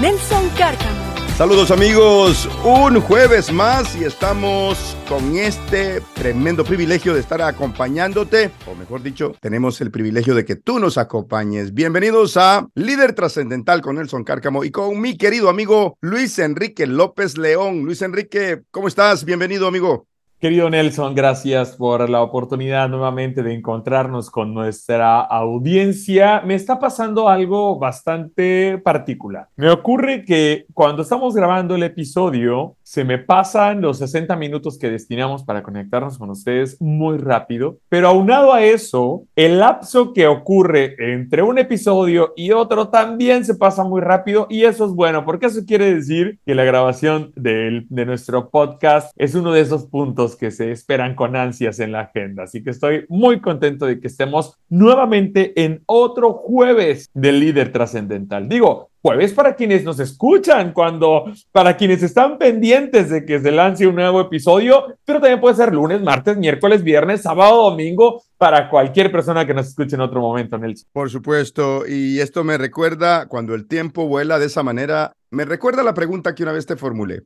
Nelson Cárcamo. Saludos amigos, un jueves más y estamos con este tremendo privilegio de estar acompañándote, o mejor dicho, tenemos el privilegio de que tú nos acompañes. Bienvenidos a Líder Trascendental con Nelson Cárcamo y con mi querido amigo Luis Enrique López León. Luis Enrique, ¿cómo estás? Bienvenido amigo. Querido Nelson, gracias por la oportunidad nuevamente de encontrarnos con nuestra audiencia. Me está pasando algo bastante particular. Me ocurre que cuando estamos grabando el episodio, se me pasan los 60 minutos que destinamos para conectarnos con ustedes muy rápido, pero aunado a eso, el lapso que ocurre entre un episodio y otro también se pasa muy rápido y eso es bueno, porque eso quiere decir que la grabación de, de nuestro podcast es uno de esos puntos que se esperan con ansias en la agenda. Así que estoy muy contento de que estemos nuevamente en otro jueves del líder trascendental. Digo, jueves para quienes nos escuchan, cuando para quienes están pendientes de que se lance un nuevo episodio, pero también puede ser lunes, martes, miércoles, viernes, sábado, domingo, para cualquier persona que nos escuche en otro momento, Nelson. Por supuesto, y esto me recuerda cuando el tiempo vuela de esa manera, me recuerda la pregunta que una vez te formulé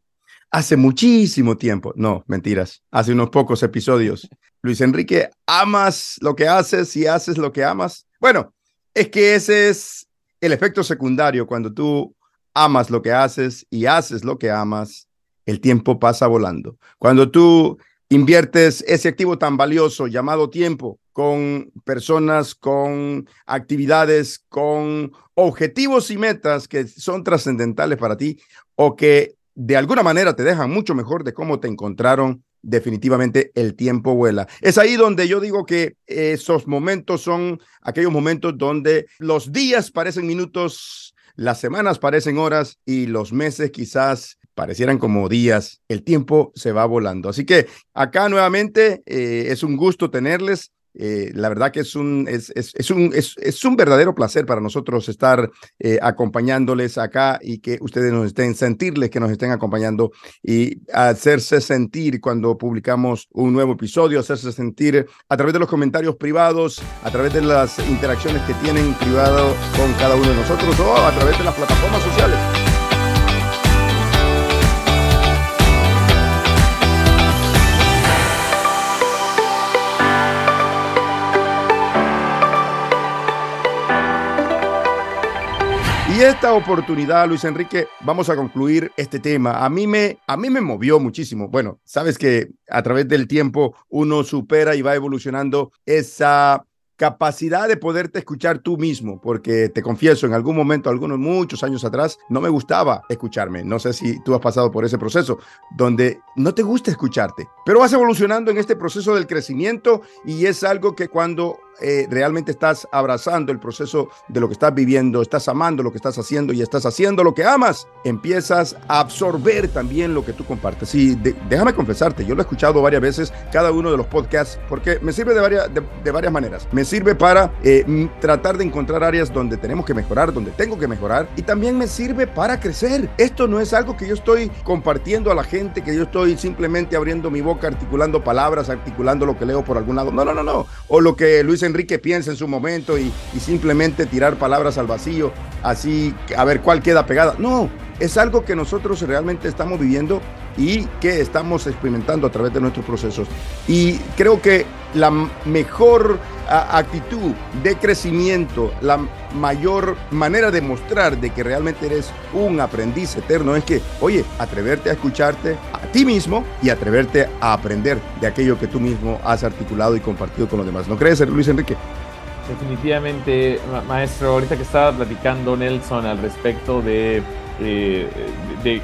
hace muchísimo tiempo. No, mentiras, hace unos pocos episodios. Luis Enrique, ¿amas lo que haces y haces lo que amas? Bueno, es que ese es el efecto secundario cuando tú amas lo que haces y haces lo que amas, el tiempo pasa volando. Cuando tú inviertes ese activo tan valioso llamado tiempo con personas, con actividades, con objetivos y metas que son trascendentales para ti o que de alguna manera te dejan mucho mejor de cómo te encontraron. Definitivamente el tiempo vuela. Es ahí donde yo digo que esos momentos son aquellos momentos donde los días parecen minutos, las semanas parecen horas y los meses quizás parecieran como días. El tiempo se va volando. Así que acá nuevamente eh, es un gusto tenerles. Eh, la verdad que es un, es, es, un, es, un verdadero placer para nosotros estar eh, acompañándoles acá y que ustedes nos estén, sentirles que nos estén acompañando y hacerse sentir cuando publicamos un nuevo episodio, hacerse sentir a través de los comentarios privados, a través de las interacciones que tienen privado con cada uno de nosotros o a través de las plataformas sociales. Y esta oportunidad, Luis Enrique, vamos a concluir este tema. A mí me, a mí me movió muchísimo. Bueno, sabes que a través del tiempo uno supera y va evolucionando esa capacidad de poderte escuchar tú mismo, porque te confieso, en algún momento, algunos muchos años atrás, no me gustaba escucharme. No sé si tú has pasado por ese proceso, donde no te gusta escucharte, pero vas evolucionando en este proceso del crecimiento y es algo que cuando eh, realmente estás abrazando el proceso de lo que estás viviendo, estás amando lo que estás haciendo y estás haciendo lo que amas, empiezas a absorber también lo que tú compartes. Y déjame confesarte, yo lo he escuchado varias veces, cada uno de los podcasts, porque me sirve de varias, de, varias maneras. Me sirve para eh, tratar de encontrar áreas donde tenemos que mejorar, donde tengo que mejorar, y también me sirve para crecer. Esto no es algo que yo estoy compartiendo a la gente, que yo estoy simplemente abriendo mi boca, articulando palabras, articulando lo que leo por algún lado. No, no, no, no. O lo que Luis Enrique piensa en su momento y, simplemente tirar palabras al vacío, así a ver cuál queda pegada. No, es algo que nosotros realmente estamos viviendo y que estamos experimentando a través de nuestros procesos. Y creo que la mejor actitud de crecimiento, la mayor manera de mostrar de que realmente eres un aprendiz eterno es que, oye, atreverte a escucharte a ti mismo y atreverte a aprender de aquello que tú mismo has articulado y compartido con los demás. ¿No crees, Luis Enrique? Definitivamente, maestro, ahorita que estaba platicando Nelson al respecto de, eh, de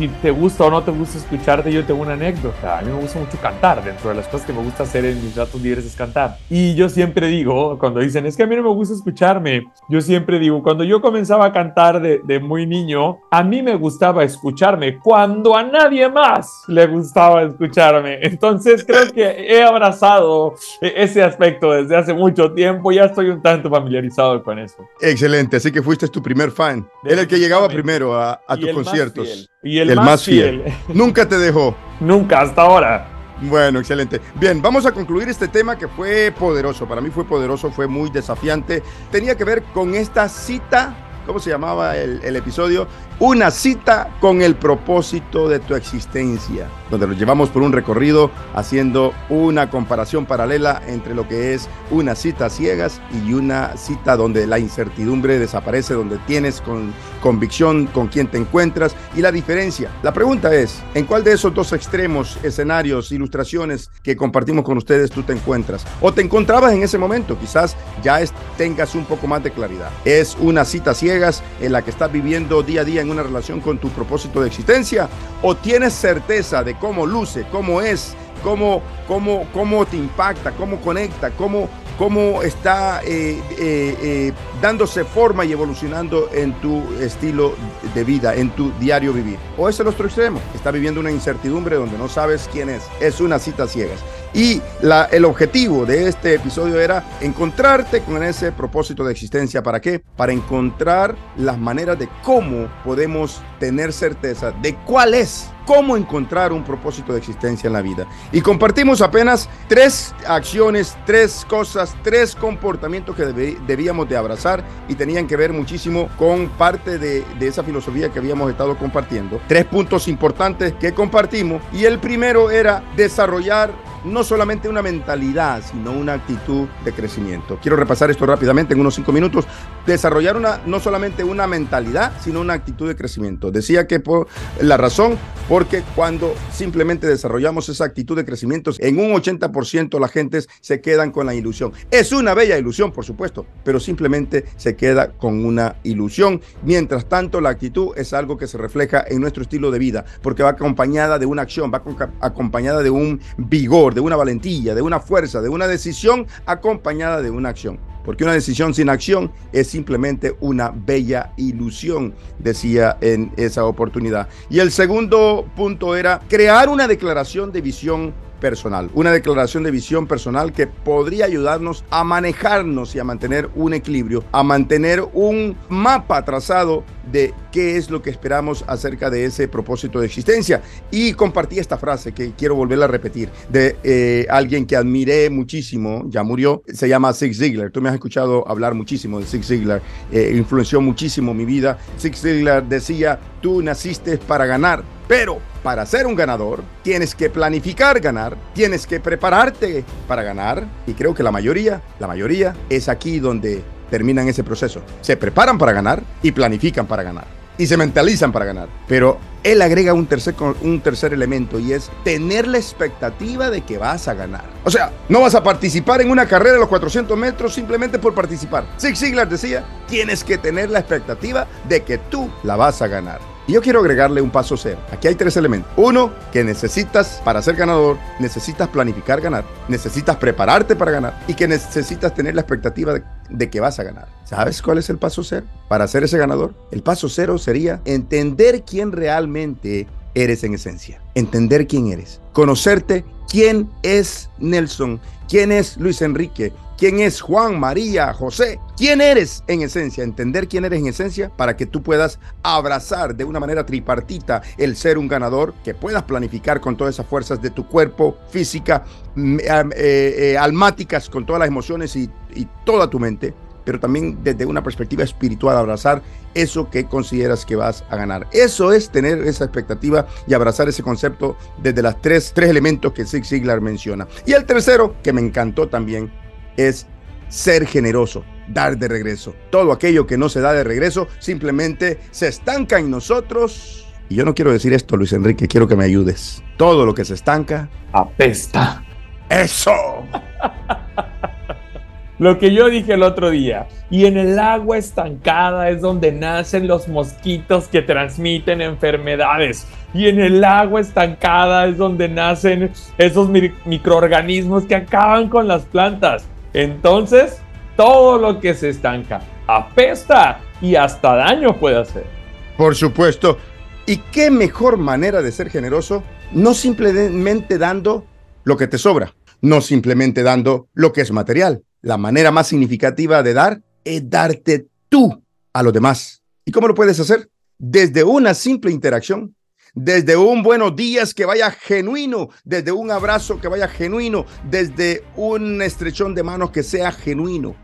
si te gusta o no te gusta escucharte, yo tengo una anécdota. A mí me gusta mucho cantar. Dentro de las cosas que me gusta hacer en mis ratos libres es cantar. Y yo siempre digo, cuando dicen, es que a mí no me gusta escucharme, yo siempre digo, cuando yo comenzaba a cantar de, de muy niño, a mí me gustaba escucharme cuando a nadie más le gustaba escucharme. Entonces creo que he abrazado ese aspecto desde hace mucho tiempo. Ya estoy un tanto familiarizado con eso. Excelente. Así que fuiste tu primer fan. Era el que llegaba primero a, a tus conciertos. Y el, más, fiel. Nunca te dejó. Nunca, hasta ahora. Bueno, excelente. Bien, vamos a concluir este tema que fue poderoso. Para mí fue poderoso, fue muy desafiante. Tenía que ver con esta cita ¿cómo se llamaba el, el, episodio? Una cita con el propósito de tu existencia, donde lo llevamos por un recorrido haciendo una comparación paralela entre lo que es una cita ciegas y una cita donde la incertidumbre desaparece, donde tienes con convicción con quién te encuentras y la diferencia. La pregunta es, ¿en cuál de esos dos extremos, escenarios, ilustraciones que compartimos con ustedes tú te encuentras? ¿O te encontrabas en ese momento? Quizás ya tengas un poco más de claridad. ¿Es una cita ciegas en la que estás viviendo día a día en una relación con tu propósito de existencia? ¿O tienes certeza de cómo luce, cómo es, cómo, cómo, cómo te impacta, cómo conecta, cómo, cómo está eh, eh, eh, dándose forma y evolucionando en tu estilo de vida, en tu diario vivir. O es el otro extremo, está viviendo una incertidumbre donde no sabes quién es, es una cita ciegas. Y el objetivo de este episodio era encontrarte con ese propósito de existencia. ¿Para qué? Para encontrar las maneras de cómo podemos tener certeza de cuál es cómo encontrar un propósito de existencia en la vida. Y compartimos apenas tres acciones, tres cosas, tres comportamientos que debíamos de abrazar y tenían que ver muchísimo con parte de, de esa filosofía que habíamos estado compartiendo. Tres puntos importantes que compartimos y el primero era desarrollar no solamente una mentalidad, sino una actitud de crecimiento. Quiero repasar esto rápidamente en unos cinco minutos. Desarrollar una, no solamente una mentalidad, sino una actitud de crecimiento. Decía que por la razón, porque cuando simplemente desarrollamos esa actitud de crecimiento, en un 80% la gente se quedan con la ilusión. Es una bella ilusión, por supuesto, pero simplemente se queda con una ilusión. Mientras tanto, la actitud es algo que se refleja en nuestro estilo de vida, porque va acompañada de una acción, va acompañada de un vigor de una valentía, de una fuerza, de una decisión acompañada de una acción. Porque una decisión sin acción es simplemente una bella ilusión, decía en esa oportunidad. Y el segundo punto era crear una declaración de visión personal, una declaración de visión personal que podría ayudarnos a manejarnos y a mantener un equilibrio, a mantener un mapa trazado de qué es lo que esperamos acerca de ese propósito de existencia. Y compartí esta frase que quiero volver a repetir de eh, alguien que admiré muchísimo, ya murió, se llama Zig Ziglar. Tú me has escuchado hablar muchísimo de Zig Ziglar, eh, influenció muchísimo mi vida. Zig Ziglar decía, tú naciste para ganar, pero para ser un ganador tienes que planificar ganar, tienes que prepararte para ganar y creo que la mayoría, la mayoría es aquí donde terminan ese proceso. Se preparan para ganar y planifican para ganar y se mentalizan para ganar. Pero él agrega un tercer, un tercer elemento y es tener la expectativa de que vas a ganar. O sea, no vas a participar en una carrera de los 400 metros simplemente por participar. Zig Ziglar decía, tienes que tener la expectativa de que tú la vas a ganar. Y yo quiero agregarle un paso cero. Aquí hay tres elementos. Uno, que necesitas para ser ganador, necesitas planificar ganar, necesitas prepararte para ganar y que necesitas tener la expectativa de, de, que vas a ganar. ¿Sabes cuál es el paso cero para ser ese ganador? El paso cero sería entender quién realmente eres en esencia. Entender quién eres. Conocerte quién es Nelson, quién es Luis Enrique, quién es Juan, María, José, quién eres en esencia, entender quién eres en esencia para que tú puedas abrazar de una manera tripartita el ser un ganador, que puedas planificar con todas esas fuerzas de tu cuerpo, física, eh, eh, almáticas, con todas las emociones y, toda tu mente pero también desde una perspectiva espiritual, abrazar eso que consideras que vas a ganar. Eso es tener esa expectativa y abrazar ese concepto desde las tres, tres elementos que Zig Ziglar menciona. Y el tercero, que me encantó también, es ser generoso, dar de regreso. Todo aquello que no se da de regreso simplemente se estanca en nosotros. Y yo no quiero decir esto, Luis Enrique, quiero que me ayudes. Todo lo que se estanca apesta. Eso. lo que yo dije el otro día. Y en el agua estancada es donde nacen los mosquitos que transmiten enfermedades. Y en el agua estancada es donde nacen esos microorganismos que acaban con las plantas. Entonces, todo lo que se estanca apesta y hasta daño puede hacer. Por supuesto. ¿Y qué mejor manera de ser generoso? No simplemente dando lo que te sobra, no simplemente dando lo que es material. La manera más significativa de dar es darte tú a los demás. ¿Y cómo lo puedes hacer? Desde una simple interacción, desde un buenos días que vaya genuino, desde un abrazo que vaya genuino, desde un estrechón de manos que sea genuino.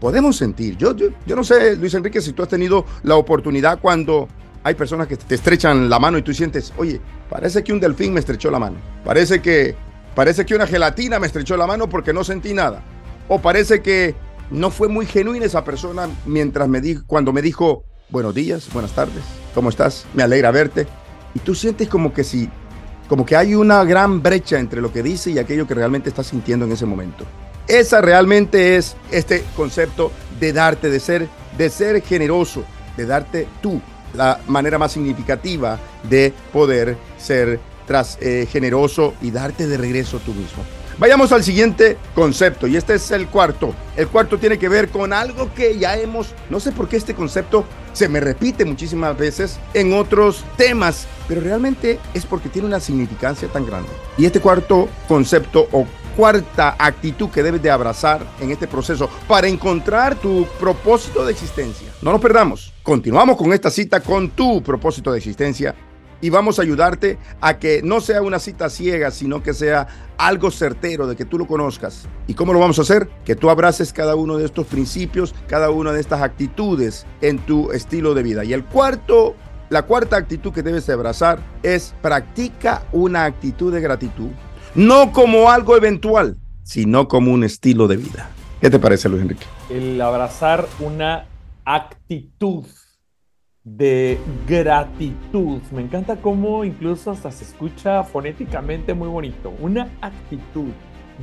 Podemos sentir, yo, yo, yo no sé, Luis Enrique, si tú has tenido la oportunidad cuando hay personas que te estrechan la mano y tú sientes, oye, parece que un delfín me estrechó la mano, parece que, parece que una gelatina me estrechó la mano porque no sentí nada, o parece que no fue muy genuina esa persona mientras me dijo, cuando me dijo, buenos días, buenas tardes, ¿cómo estás? Me alegra verte. Y tú sientes como que si, como que hay una gran brecha entre lo que dice y aquello que realmente estás sintiendo en ese momento. Esa realmente es este concepto de darte, de ser, de ser generoso, de darte tú, la manera más significativa de poder ser tras, eh, generoso y darte de regreso tú mismo. Vayamos al siguiente concepto y este es el cuarto. El cuarto tiene que ver con algo que ya hemos, no sé por qué este concepto se me repite muchísimas veces en otros temas, pero realmente es porque tiene una significancia tan grande. Y este cuarto concepto o cuarta actitud que debes de abrazar en este proceso para encontrar tu propósito de existencia. No nos perdamos. Continuamos con esta cita con tu propósito de existencia y vamos a ayudarte a que no sea una cita ciega, sino que sea algo certero de que tú lo conozcas. ¿Y cómo lo vamos a hacer? Que tú abraces cada uno de estos principios, cada una de estas actitudes en tu estilo de vida. Y el cuarto, la cuarta actitud que debes de abrazar es practica una actitud de gratitud no como algo eventual, sino como un estilo de vida. ¿Qué te parece, Luis Enrique? El abrazar una actitud de gratitud. Me encanta cómo incluso hasta se escucha fonéticamente muy bonito. Una actitud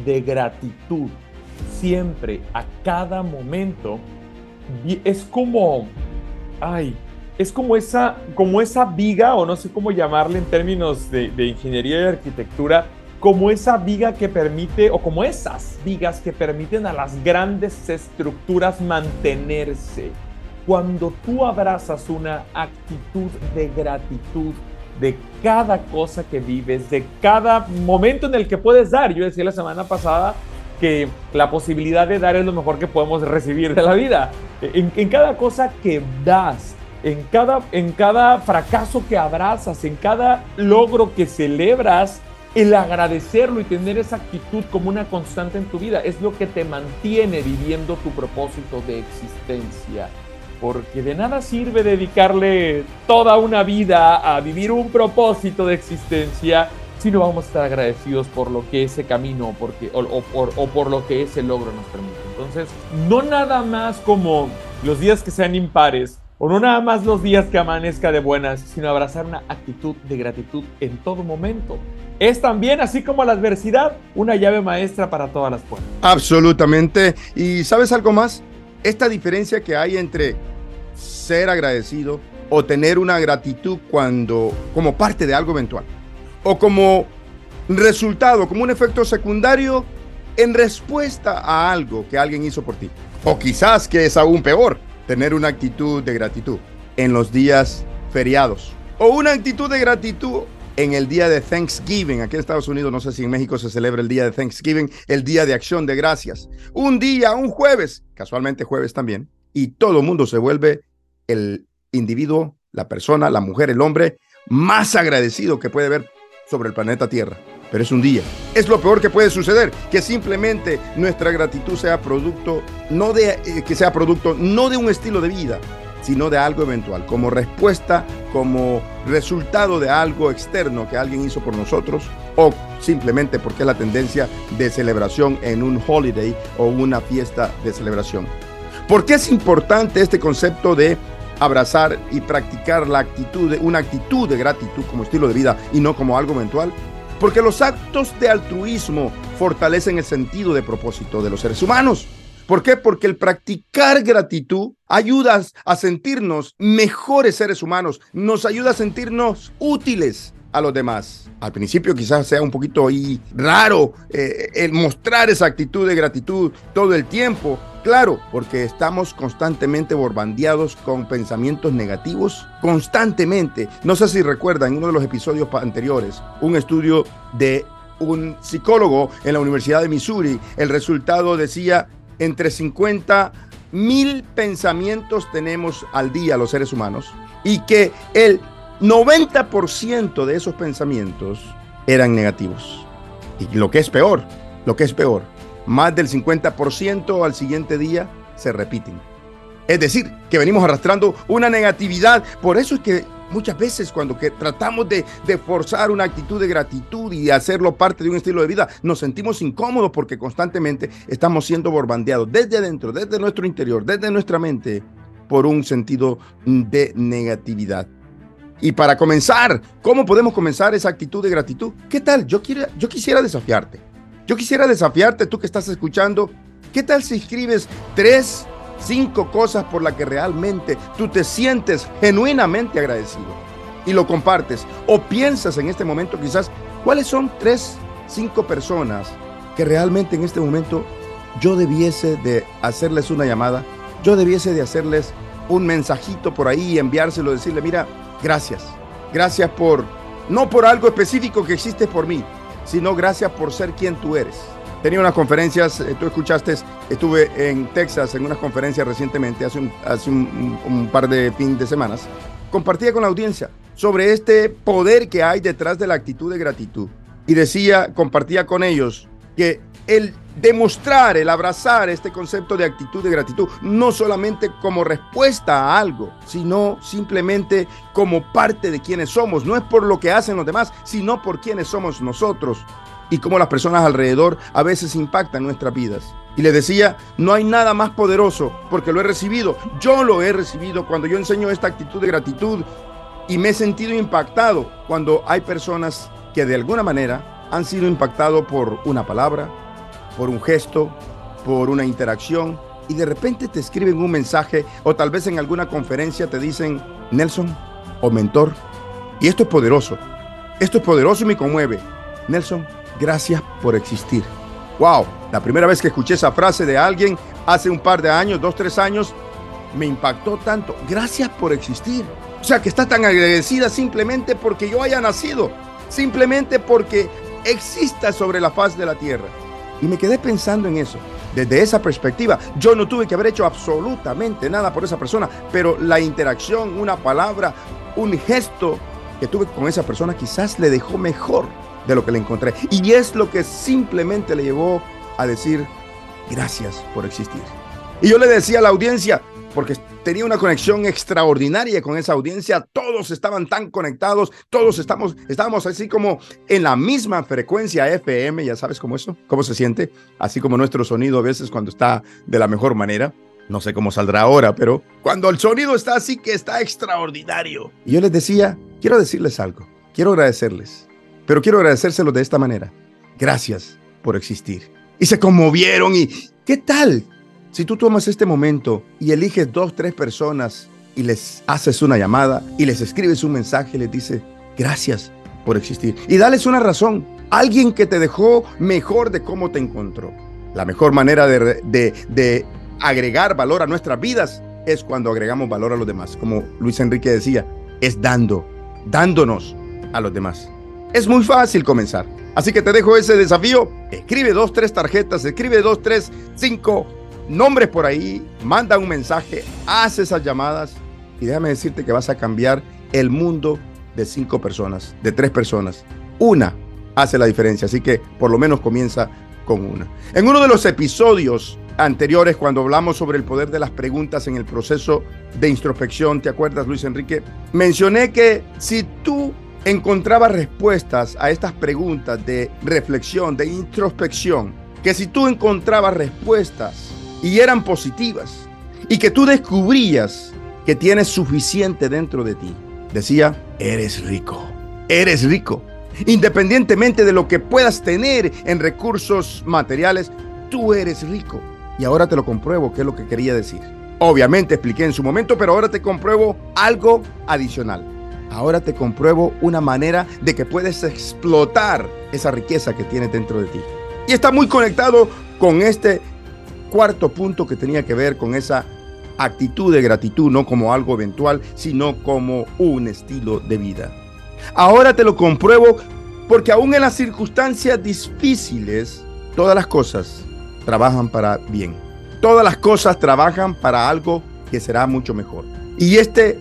de gratitud siempre, a cada momento, es como, ay, es como esa, como esa viga, o no sé cómo llamarle en términos de, de ingeniería y arquitectura, como esa viga que permite, o como esas vigas que permiten a las grandes estructuras mantenerse. Cuando tú abrazas una actitud de gratitud de cada cosa que vives, de cada momento en el que puedes dar. Yo decía la semana pasada que la posibilidad de dar es lo mejor que podemos recibir de la vida. En, en cada cosa que das, en cada, en cada fracaso que abrazas, en cada logro que celebras, el agradecerlo y tener esa actitud como una constante en tu vida es lo que te mantiene viviendo tu propósito de existencia. Porque de nada sirve dedicarle toda una vida a vivir un propósito de existencia si no vamos a estar agradecidos por lo que ese camino o, por, o por lo que ese logro nos permite. Entonces, no nada más como los días que sean impares, o no nada más los días que amanezca de buenas, sino abrazar una actitud de gratitud en todo momento es también, así como la adversidad, una llave maestra para todas las puertas. Absolutamente. ¿Y sabes algo más? Esta diferencia que hay entre ser agradecido o tener una gratitud cuando como parte de algo eventual o como resultado, como un efecto secundario en respuesta a algo que alguien hizo por ti. O quizás que es aún peor, tener una actitud de gratitud en los días feriados o una actitud de gratitud en el día de Thanksgiving. Aquí en Estados Unidos, no sé si en México se celebra el día de Thanksgiving, el día de acción de gracias. Un día, un jueves, casualmente jueves también, y todo el mundo se vuelve el individuo, la persona, la mujer, el hombre más agradecido que puede haber sobre el planeta Tierra. Pero es un día. Es lo peor que puede suceder, que simplemente nuestra gratitud sea producto, no de, eh, que sea producto no de un estilo de vida, sino de algo eventual, como respuesta, como resultado de algo externo que alguien hizo por nosotros o simplemente porque es la tendencia de celebración en un holiday o una fiesta de celebración. ¿Por qué es importante este concepto de abrazar y practicar la actitud, una actitud de gratitud como estilo de vida y no como algo eventual? Porque los actos de altruismo fortalecen el sentido de propósito de los seres humanos ¿Por qué? Porque el practicar gratitud ayuda a sentirnos mejores seres humanos, nos ayuda a sentirnos útiles a los demás. Al principio quizás sea un poquito ahí raro eh, el mostrar esa actitud de gratitud todo el tiempo. Claro, porque estamos constantemente bombardeados con pensamientos negativos, constantemente. No sé si recuerdan uno de los episodios anteriores, un estudio de un psicólogo en la Universidad de Missouri, el resultado decía entre 50 mil pensamientos tenemos al día los seres humanos y que el 90% de esos pensamientos eran negativos. Y lo que es peor, lo que es peor, más del 50% al siguiente día se repiten. Es decir, que venimos arrastrando una negatividad. Por eso es que muchas veces cuando que tratamos de, forzar una actitud de gratitud y hacerlo parte de un estilo de vida, nos sentimos incómodos porque constantemente estamos siendo borbandeados desde adentro, desde nuestro interior, desde nuestra mente, por un sentido de negatividad. Y para comenzar, ¿cómo podemos comenzar esa actitud de gratitud? ¿Qué tal? Yo, quiero, yo quisiera desafiarte. Yo quisiera desafiarte, tú que estás escuchando, ¿qué tal si escribes tres, cinco cosas por las que realmente tú te sientes genuinamente agradecido? Y lo compartes. O piensas en este momento quizás, ¿cuáles son tres, cinco personas que realmente en este momento yo debiese de hacerles una llamada? Yo debiese de hacerles un mensajito por ahí y enviárselo, decirle, mira, gracias. Gracias por, no por algo específico que existe por mí, sino gracias por ser quien tú eres. Tenía unas conferencias, tú escuchaste, estuve en Texas en unas conferencias recientemente, hace un, hace un, un par de fin de semanas. Compartía con la audiencia sobre este poder que hay detrás de la actitud de gratitud. Y decía, compartía con ellos que el demostrar, el abrazar este concepto de actitud de gratitud, no solamente como respuesta a algo, sino simplemente como parte de quienes somos. No es por lo que hacen los demás, sino por quienes somos nosotros y cómo las personas alrededor a veces impactan nuestras vidas. Y le decía, no hay nada más poderoso porque lo he recibido. Yo lo he recibido cuando yo enseño esta actitud de gratitud y me he sentido impactado cuando hay personas que de alguna manera han sido impactados por una palabra, por un gesto, por una interacción y de repente te escriben un mensaje o tal vez en alguna conferencia te dicen Nelson o mentor. Y esto es poderoso. Esto es poderoso y me conmueve. Nelson, gracias por existir. Wow, la primera vez que escuché esa frase de alguien hace un par de años, dos, tres años, me impactó tanto. Gracias por existir. O sea, que está tan agradecida simplemente porque yo haya nacido, simplemente porque exista sobre la faz de la tierra. Y me quedé pensando en eso. Desde esa perspectiva, yo no tuve que haber hecho absolutamente nada por esa persona, pero la interacción, una palabra, un gesto que tuve con esa persona quizás le dejó mejor de lo que le encontré. Y es lo que simplemente le llevó a decir gracias por existir. Y yo le decía a la audiencia, porque tenía una conexión extraordinaria con esa audiencia, todos estaban tan conectados, todos estamos, estábamos así como en la misma frecuencia FM, ya sabes cómo eso, cómo se siente, así como nuestro sonido a veces cuando está de la mejor manera. No sé cómo saldrá ahora, pero cuando el sonido está así que está extraordinario. Y yo les decía, quiero decirles algo, quiero agradecerles, pero quiero agradecérselos de esta manera. Gracias por existir. Y se conmovieron y, ¿qué tal? Si tú tomas este momento y eliges dos, tres personas y les haces una llamada y les escribes un mensaje y les dices, gracias por existir. Y dales una razón. Alguien que te dejó mejor de cómo te encontró. La mejor manera de, de, de agregar valor a nuestras vidas es cuando agregamos valor a los demás. Como Luis Enrique decía, es dando, dándonos a los demás. Es muy fácil comenzar. Así que te dejo ese desafío. Escribe dos, tres tarjetas, escribe dos, tres, cinco nombres por ahí, manda un mensaje, haz esas llamadas y déjame decirte que vas a cambiar el mundo de cinco personas, de tres personas. Una hace la diferencia, así que por lo menos comienza con una. En uno de los episodios anteriores, cuando hablamos sobre el poder de las preguntas en el proceso de introspección, ¿te acuerdas, Luis Enrique? Mencioné que si tú encontrabas respuestas a estas preguntas de reflexión, de introspección, que si tú encontrabas respuestas y eran positivas y que tú descubrías que tienes suficiente dentro de ti. Decía, eres rico, eres rico. Independientemente de lo que puedas tener en recursos materiales, tú eres rico. Y ahora te lo compruebo, qué es lo que quería decir. Obviamente expliqué en su momento, pero ahora te compruebo algo adicional. Ahora te compruebo una manera de que puedes explotar esa riqueza que tienes dentro de ti. Y está muy conectado con este cuarto punto que tenía que ver con esa actitud de gratitud, no como algo eventual, sino como un estilo de vida. Ahora te lo compruebo porque aún en las circunstancias difíciles, todas las cosas trabajan para bien. Todas las cosas trabajan para algo que será mucho mejor. Y este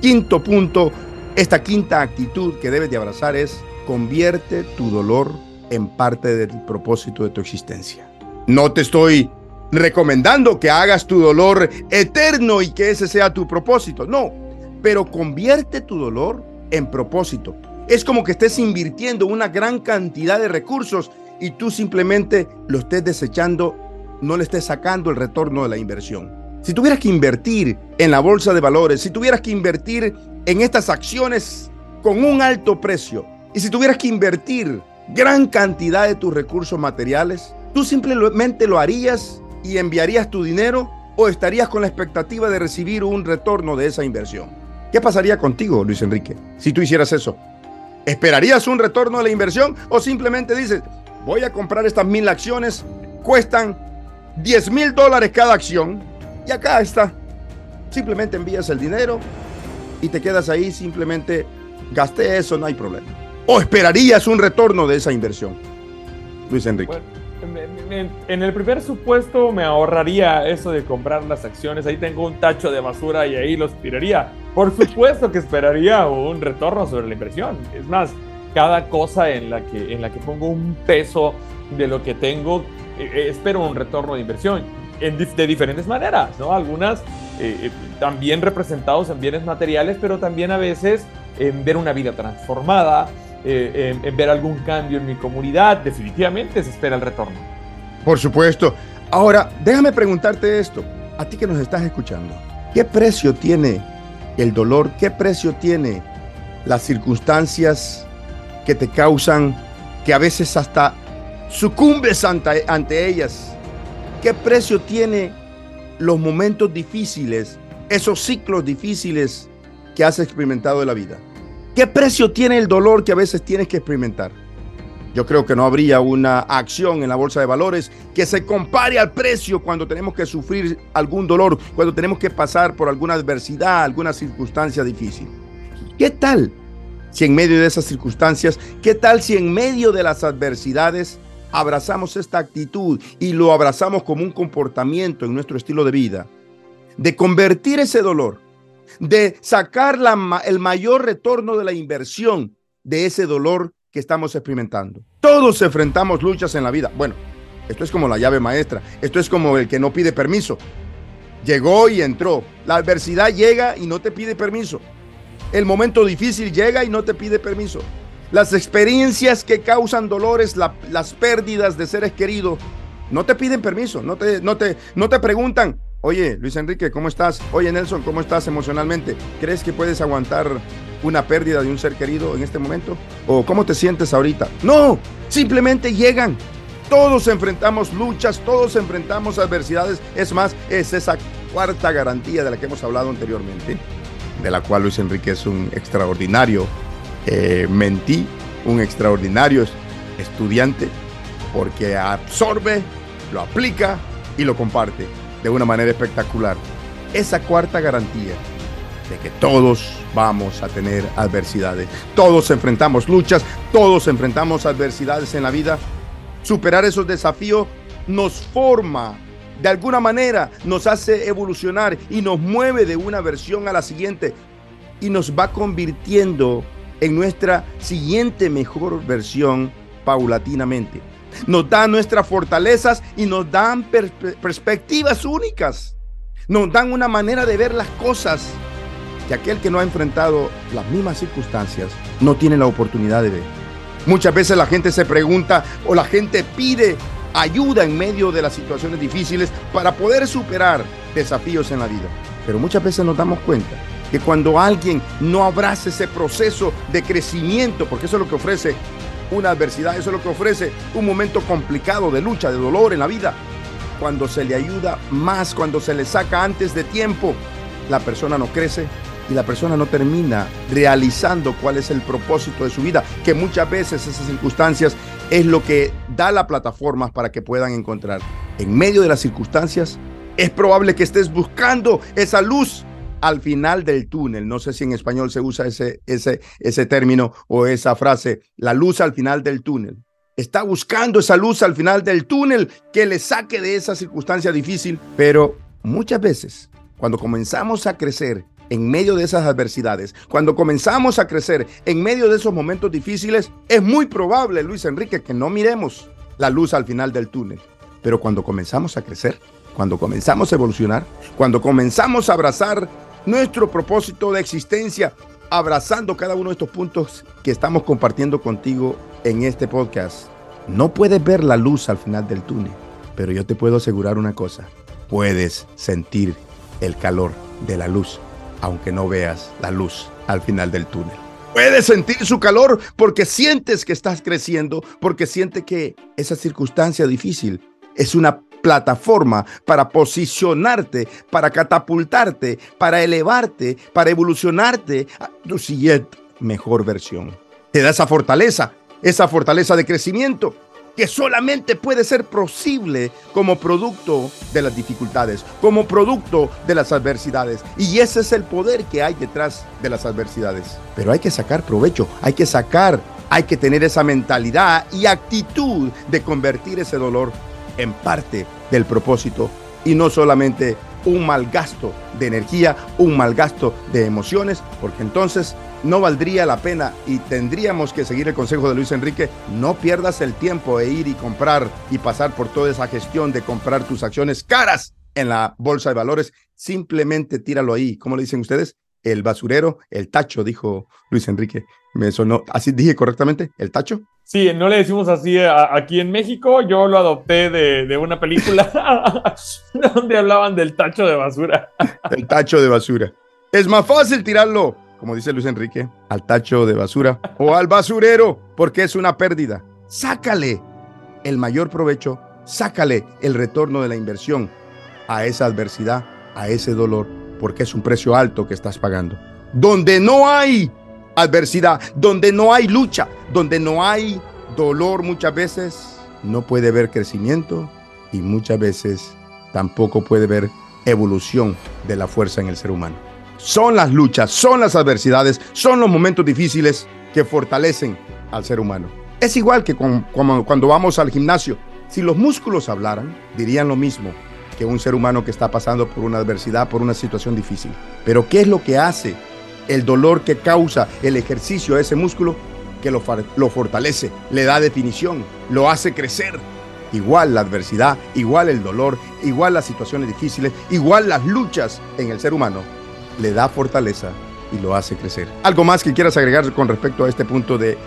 quinto punto, esta quinta actitud que debes de abrazar es convierte tu dolor en parte del propósito de tu existencia. No te estoy recomendando que hagas tu dolor eterno y que ese sea tu propósito. No, pero convierte tu dolor en propósito. Es como que estés invirtiendo una gran cantidad de recursos y tú simplemente lo estés desechando, no le estés sacando el retorno de la inversión. Si tuvieras que invertir en la bolsa de valores, si tuvieras que invertir en estas acciones con un alto precio, y si tuvieras que invertir gran cantidad de tus recursos materiales, tú simplemente lo harías y enviarías tu dinero o estarías con la expectativa de recibir un retorno de esa inversión? ¿Qué pasaría contigo, Luis Enrique, si tú hicieras eso? ¿Esperarías un retorno de la inversión o simplemente dices, voy a comprar estas mil acciones, cuestan 10 mil dólares cada acción y acá está? Simplemente envías el dinero y te quedas ahí, simplemente gasté eso, no hay problema. ¿O esperarías un retorno de esa inversión? Luis Enrique en el primer supuesto me ahorraría eso de comprar las acciones. Ahí tengo un tacho de basura y ahí los tiraría. Por supuesto que esperaría un retorno sobre la inversión. Es más, cada cosa en la que, en la que pongo un peso de lo que tengo, eh, eh, espero un retorno de inversión. De diferentes maneras, ¿no? Algunas eh, también representados en bienes materiales, pero también a veces en ver una vida transformada, en, en, ver algún cambio en mi comunidad, definitivamente se espera el retorno. Por supuesto. Ahora, déjame preguntarte esto, a ti que nos estás escuchando, ¿qué precio tiene el dolor? ¿Qué precio tiene las circunstancias que te causan que a veces hasta sucumbes ante ellas? ¿Qué precio tiene los momentos difíciles, esos ciclos difíciles que has experimentado en la vida? ¿Qué precio tiene el dolor que a veces tienes que experimentar? Yo creo que no habría una acción en la bolsa de valores que se compare al precio cuando tenemos que sufrir algún dolor, cuando tenemos que pasar por alguna adversidad, alguna circunstancia difícil. ¿Qué tal si en medio de esas circunstancias, qué tal si en medio de las adversidades abrazamos esta actitud y lo abrazamos como un comportamiento en nuestro estilo de vida, de convertir ese dolor, de sacar el mayor retorno de la inversión de ese dolor que estamos experimentando. Todos enfrentamos luchas en la vida. Bueno, esto es como la llave maestra. Esto es como el que no pide permiso. Llegó y entró. La adversidad llega y no te pide permiso. El momento difícil llega y no te pide permiso. Las experiencias que causan dolores, las pérdidas de seres queridos, no te piden permiso, no te, no te, no te preguntan, oye, Luis Enrique, ¿cómo estás? Oye, Nelson, ¿cómo estás emocionalmente? ¿Crees que puedes aguantar una pérdida de un ser querido en este momento? ¿O cómo te sientes ahorita? No, simplemente llegan. Todos enfrentamos luchas, todos enfrentamos adversidades. Es más, es esa cuarta garantía de la que hemos hablado anteriormente, de la cual Luis Enrique es un extraordinario eh, mentí, un extraordinario estudiante, porque absorbe, lo aplica y lo comparte de una manera espectacular. Esa cuarta garantía de que todos vamos a tener adversidades. Todos enfrentamos luchas, todos enfrentamos adversidades en la vida. Superar esos desafíos nos forma, de alguna manera nos hace evolucionar y nos mueve de una versión a la siguiente y nos va convirtiendo en nuestra siguiente mejor versión paulatinamente. Nos dan nuestras fortalezas y nos dan perspectivas únicas. Nos dan una manera de ver las cosas que aquel que no ha enfrentado las mismas circunstancias no tiene la oportunidad de ver. Muchas veces la gente se pregunta o la gente pide ayuda en medio de las situaciones difíciles para poder superar desafíos en la vida. Pero muchas veces nos damos cuenta que cuando alguien no abraza ese proceso de crecimiento, porque eso es lo que ofrece una adversidad, eso es lo que ofrece un momento complicado de lucha, de dolor en la vida, cuando se le ayuda más, cuando se le saca antes de tiempo, la persona no crece y la persona no termina realizando cuál es el propósito de su vida, que muchas veces esas circunstancias es lo que da la plataforma para que puedan encontrar. En medio de las circunstancias, es probable que estés buscando esa luz al final del túnel. No sé si en español se usa ese, ese, ese término o esa frase, la luz al final del túnel. Está buscando esa luz al final del túnel que le saque de esa circunstancia difícil, pero muchas veces cuando comenzamos a crecer en medio de esas adversidades, cuando comenzamos a crecer en medio de esos momentos difíciles, es muy probable, Luis Enrique, que no miremos la luz al final del túnel. Pero cuando comenzamos a crecer, cuando comenzamos a evolucionar, cuando comenzamos a abrazar nuestro propósito de existencia, abrazando cada uno de estos puntos que estamos compartiendo contigo en este podcast. No puedes ver la luz al final del túnel, pero yo te puedo asegurar una cosa, puedes sentir el calor de la luz, aunque no veas la luz al final del túnel. Puedes sentir su calor porque sientes que estás creciendo, porque sientes que esa circunstancia difícil es una plataforma para posicionarte, para catapultarte, para elevarte, para evolucionarte a tu siguiente mejor versión. Te da esa fortaleza, esa fortaleza de crecimiento que solamente puede ser posible como producto de las dificultades, como producto de las adversidades. Y ese es el poder que hay detrás de las adversidades. Pero hay que sacar provecho, hay que sacar, hay que tener esa mentalidad y actitud de convertir ese dolor en parte del propósito. Y no solamente un mal gasto de energía, un mal gasto de emociones, porque entonces no valdría la pena y tendríamos que seguir el consejo de Luis Enrique, no pierdas el tiempo de ir y comprar y pasar por toda esa gestión de comprar tus acciones caras en la bolsa de valores, simplemente tíralo ahí, ¿cómo le dicen ustedes? El basurero, el tacho, dijo Luis Enrique. Me sonó, así dije correctamente, el tacho. Sí, no le decimos así aquí en México. Yo lo adopté de, una película donde hablaban del tacho de basura. El tacho de basura. Es más fácil tirarlo, como dice Luis Enrique, al tacho de basura o al basurero, porque es una pérdida. Sácale el mayor provecho, sácale el retorno de la inversión a esa adversidad, a ese dolor, porque es un precio alto que estás pagando. Donde no hay adversidad, donde no hay lucha, donde no hay dolor muchas veces, no puede haber crecimiento y muchas veces tampoco puede haber evolución de la fuerza en el ser humano. Son las luchas, son las adversidades, son los momentos difíciles que fortalecen al ser humano. Es igual que cuando vamos al gimnasio. Si los músculos hablaran, dirían lo mismo que un ser humano que está pasando por una adversidad, por una situación difícil. Pero ¿qué es lo que hace el dolor que causa el ejercicio a ese músculo que lo, lo fortalece, le da definición, lo hace crecer. Igual la adversidad, igual el dolor, igual las situaciones difíciles, igual las luchas en el ser humano, le da fortaleza y lo hace crecer. ¿Algo más que quieras agregar con respecto a este punto de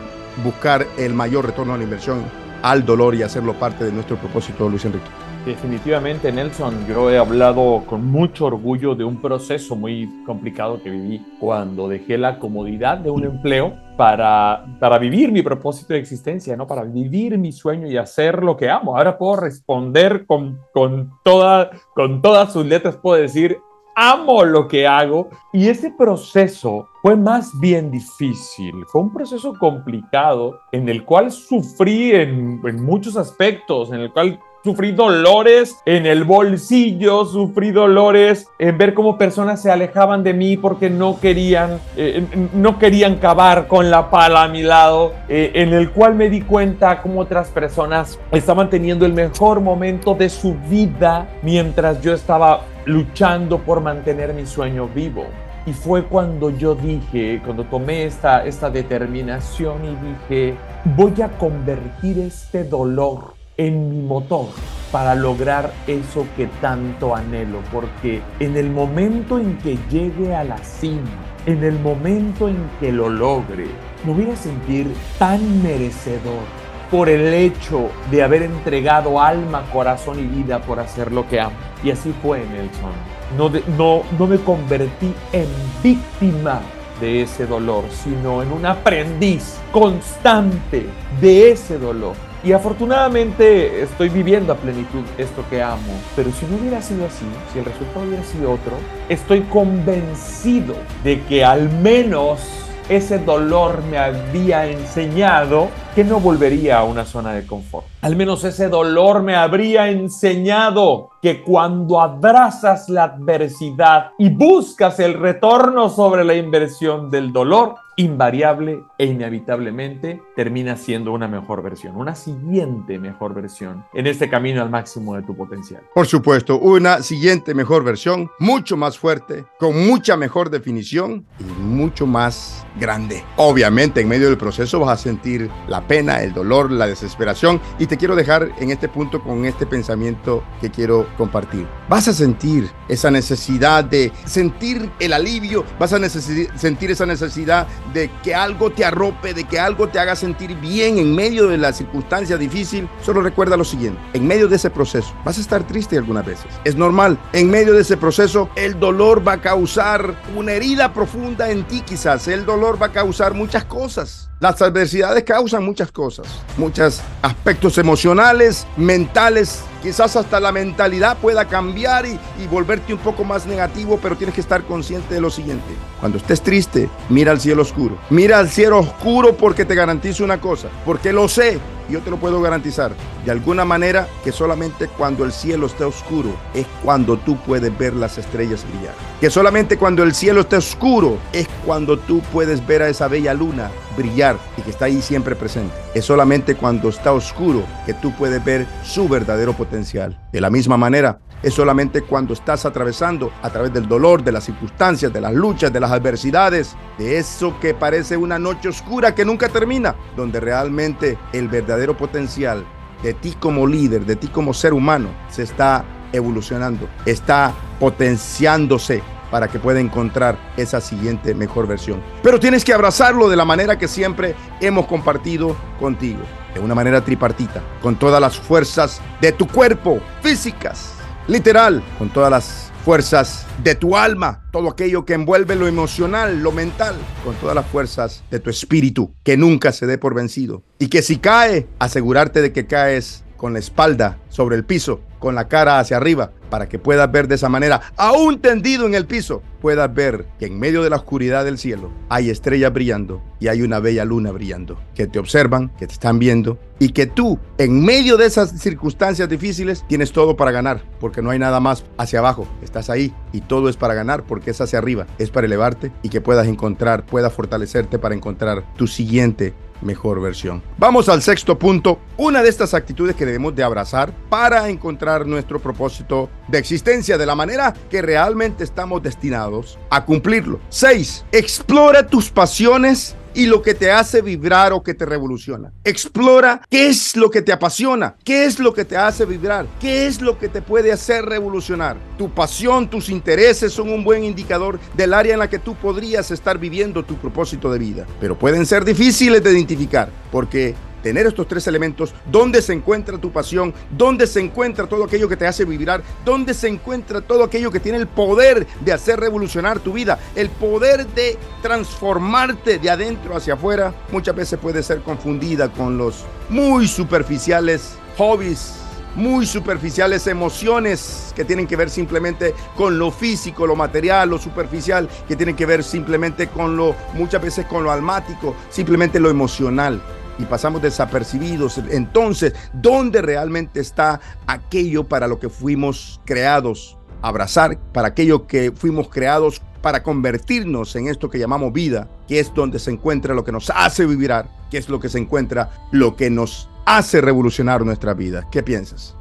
buscar el mayor retorno a la inversión, al dolor y hacerlo parte de nuestro propósito, Luis Enrique? Definitivamente, Nelson, yo he hablado con mucho orgullo de un proceso muy complicado que viví cuando dejé la comodidad de un empleo para, para vivir mi propósito de existencia, ¿no? Para vivir mi sueño y hacer lo que amo. Ahora puedo responder con, con, toda, con todas sus letras, puedo decir, amo lo que hago. Y ese proceso fue más bien difícil, fue un proceso complicado en el cual sufrí en, en muchos aspectos, en el cual Sufrí dolores en el bolsillo, sufrí dolores en ver cómo personas se alejaban de mí porque no querían, eh, no querían cavar con la pala a mi lado, eh, en el cual me di cuenta cómo otras personas estaban teniendo el mejor momento de su vida mientras yo estaba luchando por mantener mi sueño vivo. Y fue cuando yo dije, cuando tomé esta, esta determinación y dije, voy a convertir este dolor en mi motor para lograr eso que tanto anhelo, porque en el momento en que llegue a la cima, en el momento en que lo logre, me voy a sentir tan merecedor por el hecho de haber entregado alma, corazón y vida por hacer lo que amo. Y así fue, Nelson. No, no, no me convertí en víctima de ese dolor, sino en un aprendiz constante de ese dolor Y afortunadamente estoy viviendo a plenitud esto que amo. Pero si no hubiera sido así, si el resultado hubiera sido otro, estoy convencido de que al menos ese dolor me había enseñado que no volvería a una zona de confort. Al menos ese dolor me habría enseñado que cuando abrazas la adversidad y buscas el retorno sobre la inversión del dolor, invariable e inevitablemente termina siendo una mejor versión, una siguiente mejor versión en este camino al máximo de tu potencial. Por supuesto, una siguiente mejor versión, mucho más fuerte, con mucha mejor definición y mucho más grande. Obviamente, en medio del proceso vas a sentir la pena, el dolor, la desesperación y te quiero dejar en este punto con este pensamiento que quiero compartir. Vas a sentir esa necesidad de sentir el alivio, vas a sentir esa necesidad de que algo te arrope, de que algo te haga sentir bien en medio de la circunstancia difícil, solo recuerda lo siguiente, en medio de ese proceso vas a estar triste algunas veces, es normal, en medio de ese proceso el dolor va a causar una herida profunda en ti quizás, el dolor va a causar muchas cosas, las adversidades causan muchas cosas, muchos aspectos emocionales, mentales, quizás hasta la mentalidad pueda cambiar y, volverte un poco más negativo, pero tienes que estar consciente de lo siguiente. Cuando estés triste, mira al cielo oscuro. Mira al cielo oscuro porque te garantizo una cosa, porque lo sé, yo te lo puedo garantizar, de alguna manera que solamente cuando el cielo está oscuro es cuando tú puedes ver las estrellas brillar. Que solamente cuando el cielo está oscuro es cuando tú puedes ver a esa bella luna brillar y que está ahí siempre presente. Es solamente cuando está oscuro que tú puedes ver su verdadero potencial. De la misma manera, es solamente cuando estás atravesando a través del dolor, de las circunstancias, de las luchas, de las adversidades, de eso que parece una noche oscura que nunca termina, donde realmente el verdadero potencial de ti como líder, de ti como ser humano, se está evolucionando, está potenciándose para que pueda encontrar esa siguiente mejor versión. Pero tienes que abrazarlo de la manera que siempre hemos compartido contigo, de una manera tripartita, con todas las fuerzas de tu cuerpo, físicas, literal, con todas las fuerzas de tu alma, todo aquello que envuelve lo emocional, lo mental, con todas las fuerzas de tu espíritu, que nunca se dé por vencido. Y que si cae, asegurarte de que caes con la espalda sobre el piso, con la cara hacia arriba, para que puedas ver de esa manera, aún tendido en el piso, puedas ver que en medio de la oscuridad del cielo hay estrellas brillando y hay una bella luna brillando, que te observan, que te están viendo y que tú, en medio de esas circunstancias difíciles, tienes todo para ganar, porque no hay nada más hacia abajo, estás ahí y todo es para ganar, porque es hacia arriba, es para elevarte y que puedas encontrar, puedas fortalecerte para encontrar tu siguiente mejor versión. Vamos al sexto punto, una de estas actitudes que debemos de abrazar para encontrar nuestro propósito de existencia de la manera que realmente estamos destinados a cumplirlo. 6. Explora tus pasiones y lo que te hace vibrar o que te revoluciona. Explora qué es lo que te apasiona, qué es lo que te hace vibrar, qué es lo que te puede hacer revolucionar. Tu pasión, tus intereses son un buen indicador del área en la que tú podrías estar viviendo tu propósito de vida, pero pueden ser difíciles de identificar porque tener estos tres elementos, dónde se encuentra tu pasión, dónde se encuentra todo aquello que te hace vibrar, dónde se encuentra todo aquello que tiene el poder de hacer revolucionar tu vida, el poder de transformarte de adentro hacia afuera, muchas veces puede ser confundida con los muy superficiales hobbies muy superficiales emociones que tienen que ver simplemente con lo físico, lo material, lo superficial, que tienen que ver simplemente con lo, muchas veces con lo almático, simplemente lo emocional y pasamos desapercibidos. Entonces, ¿dónde realmente está aquello para lo que fuimos creados? Abrazar para aquello que fuimos creados para convertirnos en esto que llamamos vida, que es donde se encuentra lo que nos hace vibrar, que es lo que se encuentra lo que nos hace revolucionar nuestra vida. ¿Qué piensas?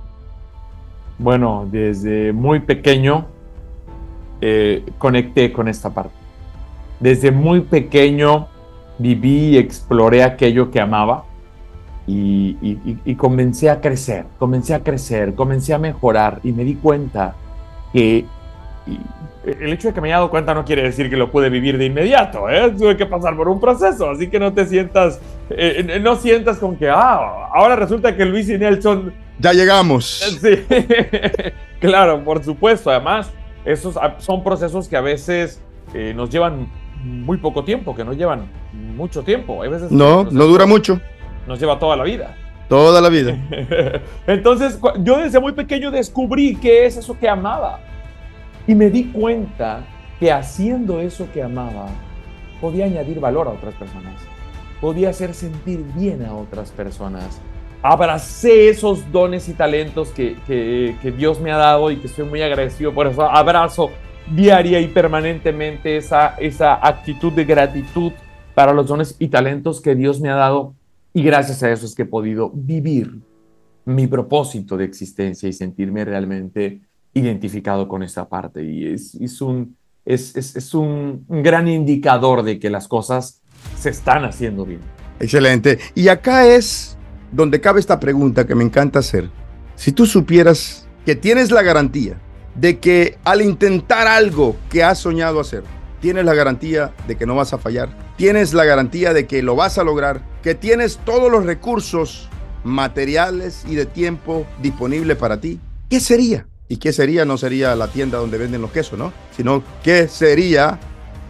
Bueno, desde muy pequeño eh, conecté con esta parte. Desde muy pequeño viví y exploré aquello que amaba y, y, comencé a crecer, comencé a crecer, comencé a mejorar y me di cuenta que el hecho de que me haya dado cuenta no quiere decir que lo pude vivir de inmediato, ¿eh? tuve que pasar por un proceso, así que no te sientas, eh, no sientas con que, ah, ahora resulta que Luis y Nelson... Ya llegamos. Sí, claro, por supuesto, además, esos son procesos que a veces eh, nos llevan muy poco tiempo, que no llevan mucho tiempo. Hay veces no, no dura mucho. Nos lleva toda la vida. Toda la vida. Entonces, yo desde muy pequeño descubrí qué es eso que amaba. Y me di cuenta que haciendo eso que amaba, podía añadir valor a otras personas. Podía hacer sentir bien a otras personas. Abracé esos dones y talentos que, que, Dios me ha dado y que estoy muy agradecido por eso. Abrazo diaria y permanentemente esa, esa actitud de gratitud para los dones y talentos que Dios me ha dado y gracias a eso es que he podido vivir mi propósito de existencia y sentirme realmente identificado con esa parte. Y es, es un, es, es, un, gran indicador de que las cosas se están haciendo bien. Excelente. Y acá es donde cabe esta pregunta que me encanta hacer. Si tú supieras que tienes la garantía de que al intentar algo que has soñado hacer, tienes la garantía de que no vas a fallar, tienes la garantía de que lo vas a lograr, que tienes todos los recursos materiales y de tiempo disponibles para ti, ¿qué sería? ¿Y qué sería? No sería la tienda donde venden los quesos, ¿no? Sino, ¿qué sería,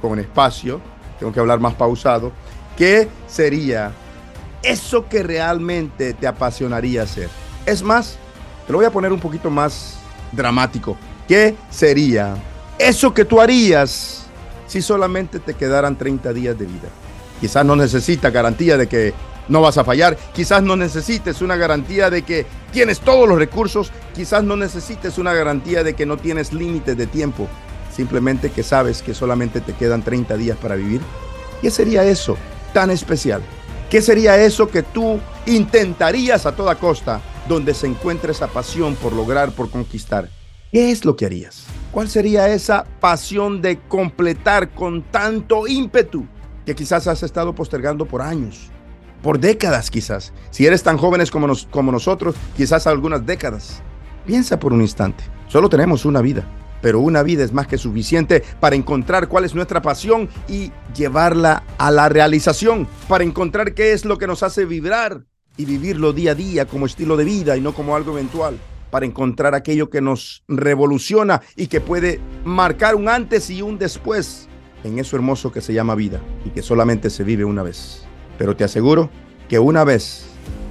con espacio, tengo que hablar más pausado, qué sería eso que realmente te apasionaría hacer? Es más, te lo voy a poner un poquito más dramático. ¿Qué sería eso que tú harías si solamente te quedaran 30 días de vida. Quizás no necesitas garantía de que no vas a fallar, quizás no necesites una garantía de que tienes todos los recursos, quizás no necesites una garantía de que no tienes límites de tiempo, simplemente que sabes que solamente te quedan 30 días para vivir. ¿Qué sería eso tan especial? ¿Qué sería eso que tú intentarías a toda costa donde se encuentra esa pasión por lograr, por conquistar? ¿Qué es lo que harías? ¿Cuál sería esa pasión de completar con tanto ímpetu que quizás has estado postergando por años, por décadas quizás? Si eres tan jóvenes como, como nosotros, quizás algunas décadas. Piensa por un instante, solo tenemos una vida, pero una vida es más que suficiente para encontrar cuál es nuestra pasión y llevarla a la realización, para encontrar qué es lo que nos hace vibrar y vivirlo día a día como estilo de vida y no como algo eventual para encontrar aquello que nos revoluciona y que puede marcar un antes y un después en eso hermoso que se llama vida y que solamente se vive una vez. Pero te aseguro que una vez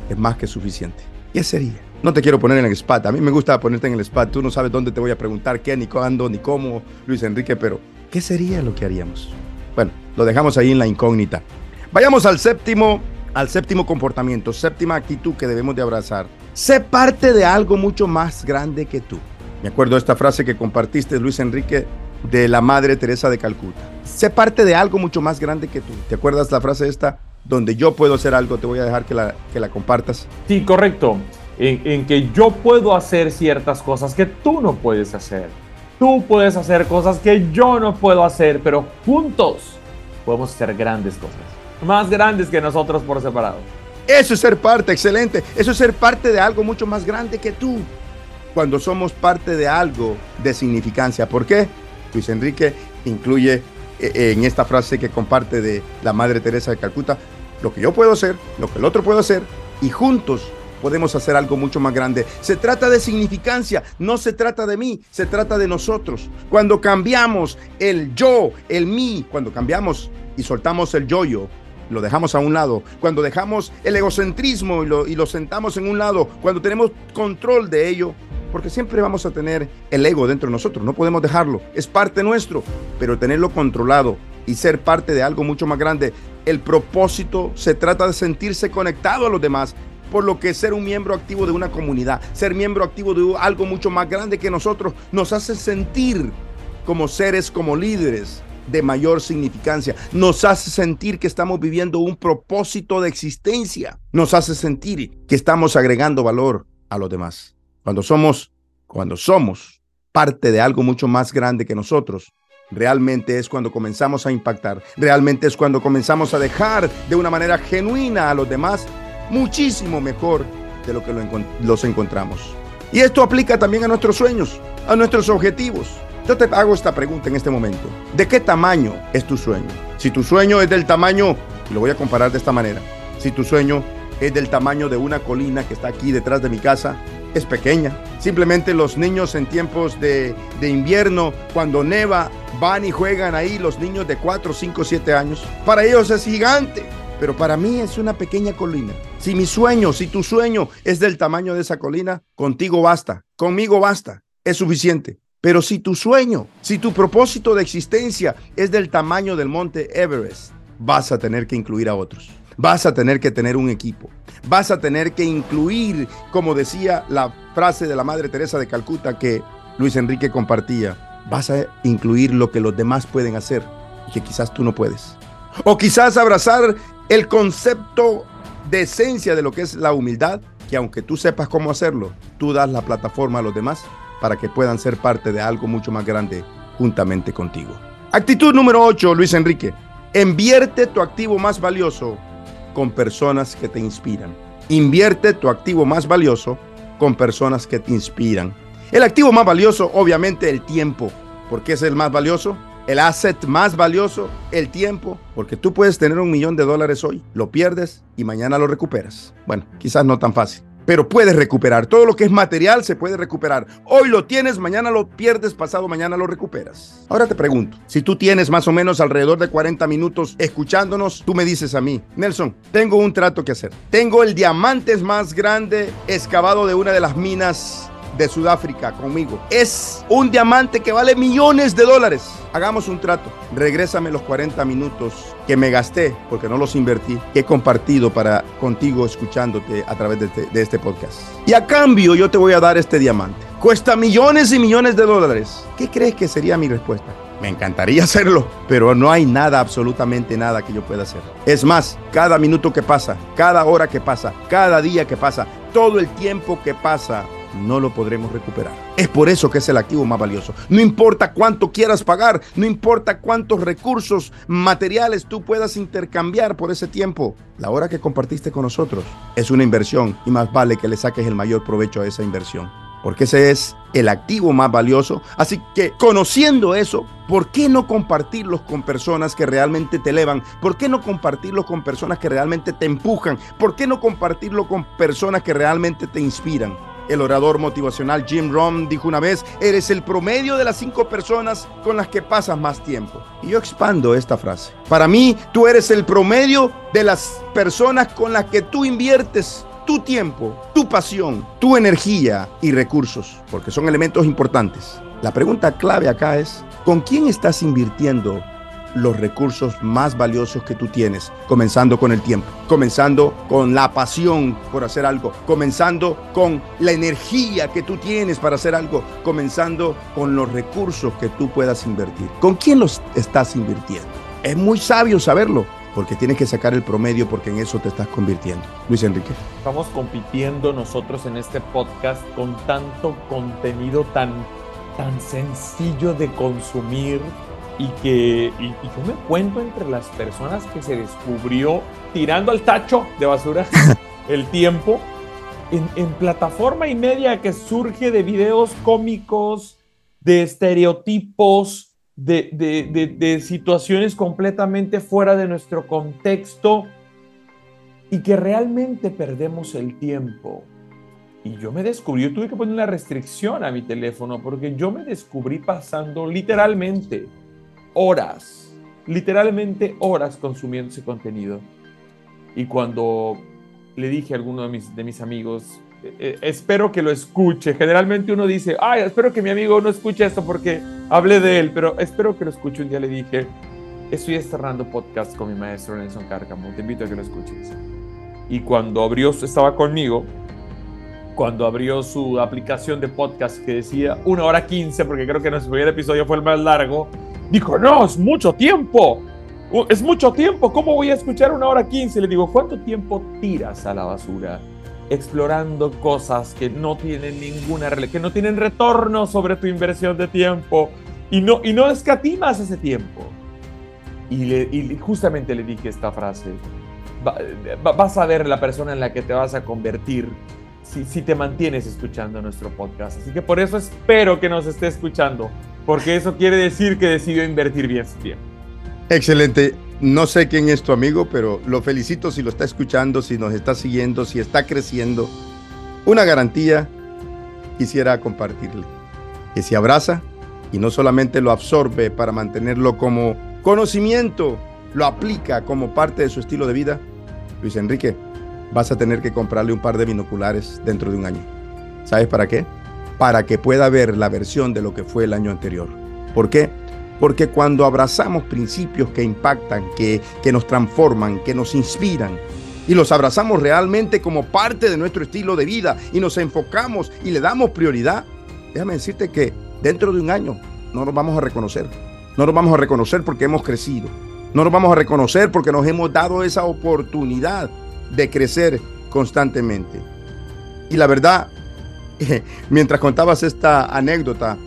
es más que suficiente. ¿Qué sería? No te quiero poner en el spot. A mí me gusta ponerte en el spot. Tú no sabes dónde te voy a preguntar qué, ni cuándo, ni cómo, Luis Enrique, pero ¿qué sería lo que haríamos? Bueno, lo dejamos ahí en la incógnita. Vayamos al séptimo, al séptimo comportamiento, séptima actitud que debemos de abrazar Sé parte de algo mucho más grande que tú. Me acuerdo de esta frase que compartiste, Luis Enrique, de la Madre Teresa de Calcuta. Sé parte de algo mucho más grande que tú. ¿Te acuerdas la frase esta? Donde yo puedo hacer algo, te voy a dejar que la, que la compartas. Sí, correcto. En, en que yo puedo hacer ciertas cosas que tú no puedes hacer. Tú puedes hacer cosas que yo no puedo hacer, pero juntos podemos hacer grandes cosas. Más grandes que nosotros por separado. Eso es ser parte, excelente. Eso es ser parte de algo mucho más grande que tú. Cuando somos parte de algo de significancia. ¿Por qué? Luis Enrique incluye eh, en esta frase que comparte de la Madre Teresa de Calcuta, lo que yo puedo hacer, lo que el otro puede hacer, y juntos podemos hacer algo mucho más grande. Se trata de significancia, no se trata de mí, se trata de nosotros. Cuando cambiamos el yo, el mí, cuando cambiamos y soltamos el yo-yo lo dejamos a un lado, cuando dejamos el egocentrismo y lo, y lo sentamos en un lado, cuando tenemos control de ello, porque siempre vamos a tener el ego dentro de nosotros, no podemos dejarlo, es parte nuestro, pero tenerlo controlado y ser parte de algo mucho más grande, el propósito se trata de sentirse conectado a los demás, por lo que ser un miembro activo de una comunidad, ser miembro activo de algo mucho más grande que nosotros, nos hace sentir como seres, como líderes, de mayor significancia. Nos hace sentir que estamos viviendo un propósito de existencia. Nos hace sentir que estamos agregando valor a los demás. Cuando somos, cuando somos parte de algo mucho más grande que nosotros, realmente es cuando comenzamos a impactar. Realmente es cuando comenzamos a dejar de una manera genuina a los demás muchísimo mejor de lo que los encontramos. Y esto aplica también a nuestros sueños, a nuestros objetivos. Yo te hago esta pregunta en este momento. ¿De qué tamaño es tu sueño? Si tu sueño es del tamaño, lo voy a comparar de esta manera. Si tu sueño es del tamaño de una colina que está aquí detrás de mi casa, es pequeña. Simplemente los niños en tiempos de, de, invierno, cuando neva, van y juegan ahí los niños de 4, 5, 7 años. Para ellos es gigante, pero para mí es una pequeña colina. Si mi sueño, si tu sueño es del tamaño de esa colina, contigo basta, conmigo basta, es suficiente. Pero si tu sueño, si tu propósito de existencia es del tamaño del monte Everest, vas a tener que incluir a otros. Vas a tener que tener un equipo. Vas a tener que incluir, como decía la frase de la Madre Teresa de Calcuta que Luis Enrique compartía, vas a incluir lo que los demás pueden hacer y que quizás tú no puedes. O quizás abrazar el concepto de esencia de lo que es la humildad, que aunque tú sepas cómo hacerlo, tú das la plataforma a los demás para que puedan ser parte de algo mucho más grande juntamente contigo. Actitud número 8, Luis Enrique. Invierte tu activo más valioso con personas que te inspiran. Invierte tu activo más valioso con personas que te inspiran. El activo más valioso, obviamente, el tiempo. ¿Por qué es el más valioso? el asset más valioso, el tiempo, porque tú puedes tener un millón de dólares hoy, lo pierdes y mañana lo recuperas. Bueno, quizás no tan fácil, pero puedes recuperar. Todo lo que es material se puede recuperar. Hoy lo tienes, mañana lo pierdes, pasado mañana lo recuperas. Ahora te pregunto, si tú tienes más o menos alrededor de 40 minutos escuchándonos, tú me dices a mí, Nelson, tengo un trato que hacer. Tengo el diamante más grande excavado de una de las minas de Sudáfrica conmigo. Es un diamante que vale millones de dólares. Hagamos un trato. Regrésame los 40 minutos que me gasté, porque no los invertí, que he compartido para contigo escuchándote a través este, de este podcast. Y a cambio yo te voy a dar este diamante. Cuesta millones y millones de dólares. ¿Qué crees que sería mi respuesta? Me encantaría hacerlo, pero no hay nada, absolutamente nada que yo pueda hacer. Es más, cada minuto que pasa, cada hora que pasa, cada día que pasa, todo el tiempo que pasa, no lo podremos recuperar. Es por eso que es el activo más valioso. No importa cuánto quieras pagar, no importa cuántos recursos materiales tú puedas intercambiar por ese tiempo. La hora que compartiste con nosotros es una inversión y más vale que le saques el mayor provecho a esa inversión. Porque ese es el activo más valioso. Así que conociendo eso, ¿por qué no compartirlos con personas que realmente te elevan? ¿Por qué no compartirlo con personas que realmente te empujan? ¿Por qué no compartirlo con personas que realmente te inspiran? El orador motivacional Jim Rohn dijo una vez, eres el promedio de las cinco personas con las que pasas más tiempo. Y yo expando esta frase. Para mí, tú eres el promedio de las personas con las que tú inviertes tu tiempo, tu pasión, tu energía y recursos, porque son elementos importantes. La pregunta clave acá es, ¿con quién estás invirtiendo los recursos más valiosos que tú tienes, comenzando con el tiempo, comenzando con la pasión por hacer algo, comenzando con la energía que tú tienes para hacer algo, comenzando con los recursos que tú puedas invertir. ¿Con quién los estás invirtiendo? Es muy sabio saberlo, porque tienes que sacar el promedio porque en eso te estás convirtiendo. Luis Enrique. Estamos compitiendo nosotros en este podcast con tanto contenido tan, tan sencillo de consumir, y que y, yo me cuento entre las personas que se descubrió tirando al tacho de basura el tiempo en, plataforma y media que surge de videos cómicos, de estereotipos, de, de, situaciones completamente fuera de nuestro contexto y que realmente perdemos el tiempo. Y yo me descubrí, yo tuve que poner una restricción a mi teléfono porque yo me descubrí pasando literalmente horas, literalmente horas consumiendo ese contenido. Y cuando le dije a alguno de mis, de mis amigos, eh, eh, espero que lo escuche, generalmente uno dice, ay, espero que mi amigo no escuche esto porque hablé de él, pero espero que lo escuche. Un día le dije, estoy estrenando podcast con mi maestro Nelson Cárcamo, te invito a que lo escuches. Y cuando abrió, estaba conmigo, cuando abrió su aplicación de podcast que decía una hora 15, porque creo que nuestro primer episodio fue el más largo, Dijo, no, es mucho tiempo. Es mucho tiempo. ¿Cómo voy a escuchar una hora quince? Le digo, ¿cuánto tiempo tiras a la basura? Explorando cosas que no tienen ninguna, que no tienen retorno sobre tu inversión de tiempo y no, y no escatimas ese tiempo. Y, le, justamente le dije esta frase, vas a ver la persona en la que te vas a convertir si, si, te mantienes escuchando nuestro podcast. Así que por eso espero que nos esté escuchando porque eso quiere decir que decidió invertir bien su tiempo. Excelente. No sé quién es tu amigo, pero lo felicito si lo está escuchando, si nos está siguiendo, si está creciendo. Una garantía quisiera compartirle. Que se abraza y no solamente lo absorbe para mantenerlo como conocimiento, lo aplica como parte de su estilo de vida. Luis Enrique, vas a tener que comprarle un par de binoculares dentro de un año. ¿Sabes para qué? Para que pueda ver la versión de lo que fue el año anterior. ¿Por qué? Porque cuando abrazamos principios que impactan, que, que nos transforman, que nos inspiran, y los abrazamos realmente como parte de nuestro estilo de vida y nos enfocamos y le damos prioridad, déjame decirte que dentro de un año no nos vamos a reconocer. No nos vamos a reconocer porque hemos crecido. No nos vamos a reconocer porque nos hemos dado esa oportunidad de crecer constantemente. Y la verdad, mientras contabas esta anécdota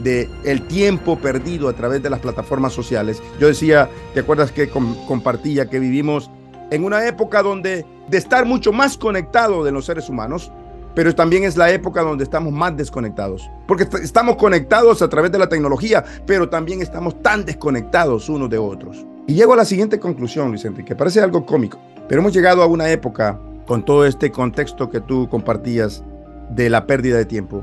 de el tiempo perdido a través de las plataformas sociales, yo decía, ¿te acuerdas que compartía que vivimos en una época donde de estar mucho más conectado de los seres humanos, pero también es la época donde estamos más desconectados, porque estamos conectados a través de la tecnología, pero también estamos tan desconectados unos de otros. Y llego a la siguiente conclusión, Luis Enrique, parece algo cómico, pero hemos llegado a una época con todo este contexto que tú compartías de la pérdida de tiempo.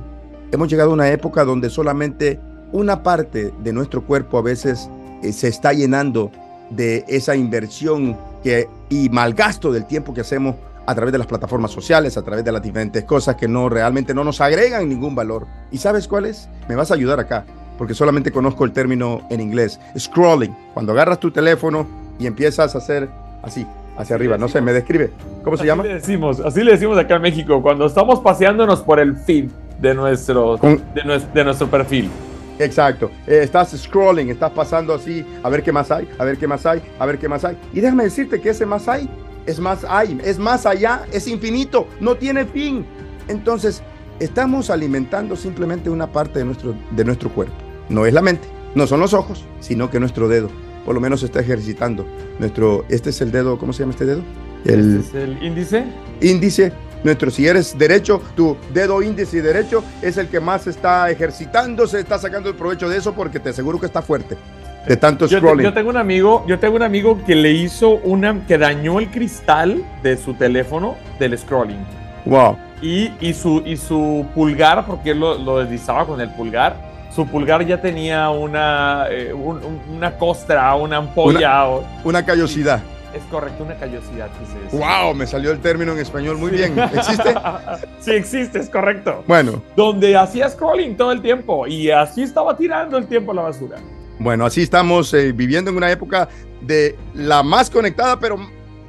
Hemos llegado a una época donde solamente una parte de nuestro cuerpo a veces eh, se está llenando de esa inversión que, y malgasto del tiempo que hacemos a través de las plataformas sociales, a través de las diferentes cosas que no realmente no nos agregan ningún valor. ¿Y sabes cuál es? Me vas a ayudar acá, porque solamente conozco el término en inglés, scrolling. Cuando agarras tu teléfono y empiezas a hacer así, hacia arriba, no sé, me describe. ¿Cómo se llama? Le decimos, así le decimos acá en México, cuando estamos paseándonos por el feed de nuestro, de nuestro perfil. Exacto. Eh, estás scrolling, estás pasando así, a ver qué más hay, a ver qué más hay, a ver qué más hay. Y déjame decirte que ese más hay, es más hay, es más allá, es infinito, no tiene fin. Entonces, estamos alimentando simplemente una parte de nuestro, de nuestro cuerpo. No es la mente, no son los ojos, sino que nuestro dedo, por lo menos está ejercitando. Nuestro, este es el dedo, ¿cómo se llama este dedo? El, ¿Este es el índice. Índice nuestro, si eres derecho, tu dedo índice derecho es el que más está ejercitando, se está sacando el provecho de eso porque te aseguro que está fuerte. De tanto scrolling. Yo, tengo un amigo, yo tengo un amigo que le hizo una, que dañó el cristal de su teléfono del scrolling. Wow. Y, y, su, y su pulgar, porque él lo, deslizaba con el pulgar, su pulgar ya tenía una, eh, una costra, una ampolla. Una, una callosidad. Es correcto, una callosidad. ¡Wow! Me salió el término en español muy bien. ¿Existe? sí, existe, es correcto. Bueno. Donde hacía scrolling todo el tiempo y así estaba tirando el tiempo a la basura. Bueno, así estamos eh, viviendo en una época de la más conectada, pero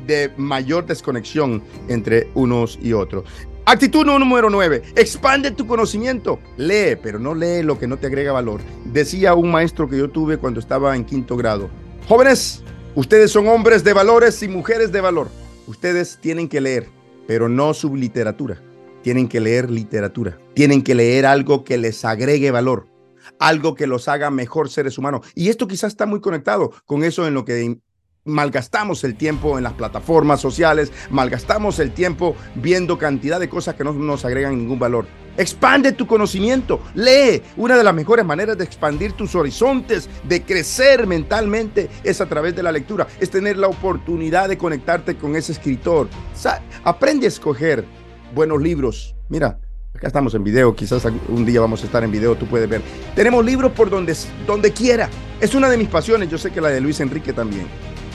de mayor desconexión entre unos y otros. Actitud número 9. Expande tu conocimiento. Lee, pero no lee lo que no te agrega valor. Decía un maestro que yo tuve cuando estaba en quinto grado. Jóvenes, Ustedes son hombres de valores y mujeres de valor. Ustedes tienen que leer, pero no subliteratura. Tienen que leer literatura. Tienen que leer algo que les agregue valor, algo que los haga mejor seres humanos. Y esto quizás está muy conectado con eso en lo que malgastamos el tiempo en las plataformas sociales, malgastamos el tiempo viendo cantidad de cosas que no nos agregan ningún valor. Expande tu conocimiento, lee. Una de las mejores maneras de expandir tus horizontes, de crecer mentalmente, es a través de la lectura, es tener la oportunidad de conectarte con ese escritor. aprende a escoger buenos libros. Mira, acá estamos en video, quizás un día vamos a estar en video, tú puedes ver. Tenemos libros por donde, donde quiera. Es una de mis pasiones, yo sé que la de Luis Enrique también.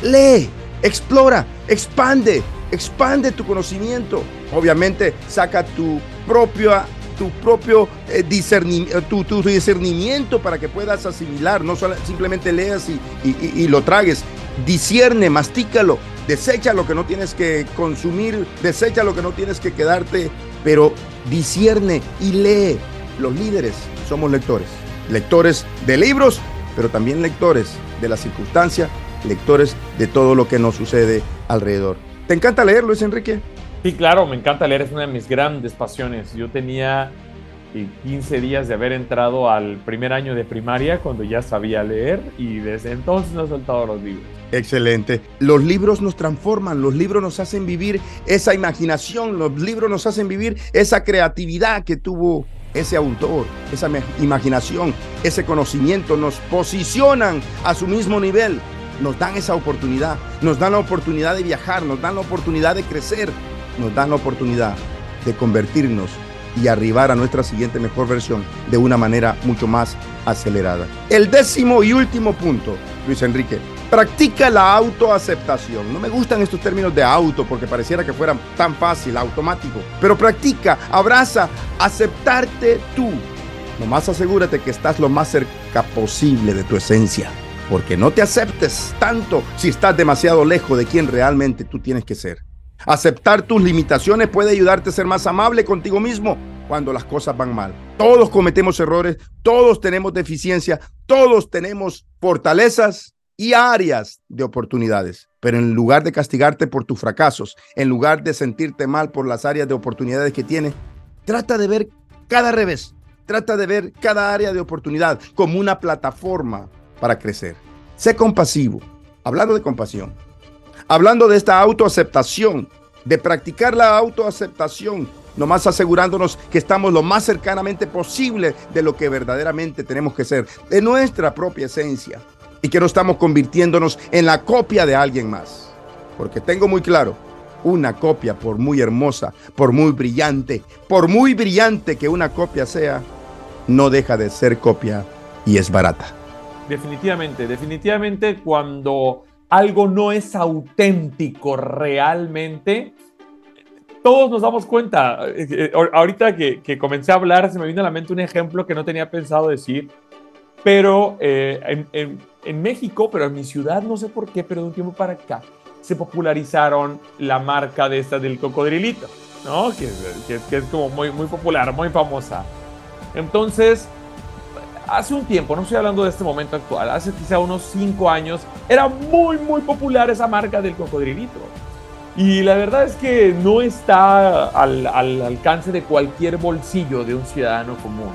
Lee, explora, expande, expande tu conocimiento. Obviamente, saca tu propia tu propio eh, discernimiento, tu, discernimiento para que puedas asimilar, no simplemente leas y, lo tragues, discierne, mastícalo, desecha lo que no tienes que consumir, desecha lo que no tienes que quedarte, pero discierne y lee. Los líderes somos lectores, lectores de libros, pero también lectores de la circunstancia lectores de todo lo que nos sucede alrededor. ¿Te encanta leer, Luis Enrique? Sí, claro, me encanta leer, es una de mis grandes pasiones. Yo tenía 15 eh, días de haber entrado al primer año de primaria cuando ya sabía leer y desde entonces no he soltado los libros. Excelente. Los libros nos transforman, los libros nos hacen vivir esa imaginación, los libros nos hacen vivir esa creatividad que tuvo ese autor, esa imaginación, ese conocimiento, nos posicionan a su mismo nivel nos dan esa oportunidad, nos dan la oportunidad de viajar, nos dan la oportunidad de crecer, nos dan la oportunidad de convertirnos y arribar a nuestra siguiente mejor versión de una manera mucho más acelerada. El décimo y último punto, Luis Enrique, Practica la autoaceptación. No me gustan estos términos de auto porque pareciera que fueran tan fácil, automático. Pero practica, abraza, aceptarte tú. Nomás asegúrate que estás lo más cerca posible de tu esencia. Porque no te aceptes tanto si estás demasiado lejos de quien realmente tú tienes que ser. Aceptar tus limitaciones puede ayudarte a ser más amable contigo mismo cuando las cosas van mal. Todos cometemos errores, todos tenemos deficiencia, todos tenemos fortalezas y áreas de oportunidades. Pero en lugar de castigarte por tus fracasos, en lugar de sentirte mal por las áreas de oportunidades que tienes, trata de ver cada revés, trata de ver cada área de oportunidad como una plataforma para crecer. Sé compasivo. Hablando de compasión, hablando de esta autoaceptación, de practicar la autoaceptación, nomás asegurándonos que estamos lo más cercanamente posible de lo que verdaderamente tenemos que ser, de nuestra propia esencia, y que no estamos convirtiéndonos en la copia de alguien más. Porque tengo muy claro, una copia, por muy hermosa, por muy brillante, por muy brillante que una copia sea, no deja de ser copia y es barata. Definitivamente, definitivamente cuando algo no es auténtico realmente, todos nos damos cuenta. Eh, eh, ahorita que, comencé a hablar, se me vino a la mente un ejemplo que no tenía pensado decir, pero eh, en, México, pero en mi ciudad, no sé por qué, pero de un tiempo para acá, se popularizaron la marca de esta del cocodrilito, ¿no? Que, que es como muy, muy popular, muy famosa. Entonces, hace un tiempo, no estoy hablando de este momento actual, hace quizá unos cinco años, era muy, muy popular esa marca del cocodrilito. Y la verdad es que no está al, alcance de cualquier bolsillo de un ciudadano común.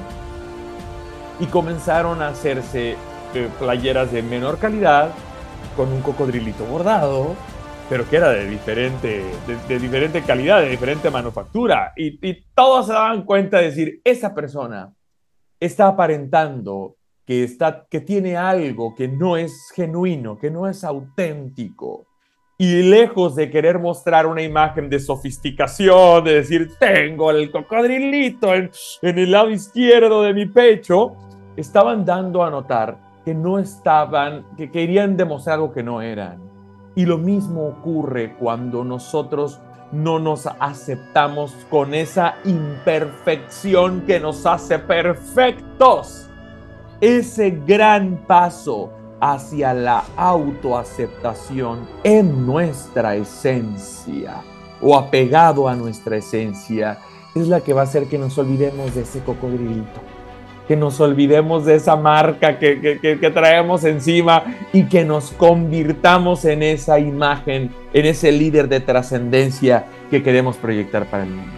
Y comenzaron a hacerse eh, playeras de menor calidad, con un cocodrilito bordado, pero que era de diferente, de, diferente calidad, de diferente manufactura. Y, y todos se daban cuenta de decir, esa persona está aparentando que, está, que tiene algo que no es genuino, que no es auténtico. Y lejos de querer mostrar una imagen de sofisticación, de decir, tengo el cocodrilito en, en el lado izquierdo de mi pecho, estaban dando a notar que no estaban, que querían demostrar algo que no eran. Y lo mismo ocurre cuando nosotros no nos aceptamos con esa imperfección que nos hace perfectos. Ese gran paso hacia la autoaceptación en nuestra esencia o apegado a nuestra esencia es la que va a hacer que nos olvidemos de ese cocodrilito que nos olvidemos de esa marca que, traemos encima y que nos convirtamos en esa imagen, en ese líder de trascendencia que queremos proyectar para el mundo.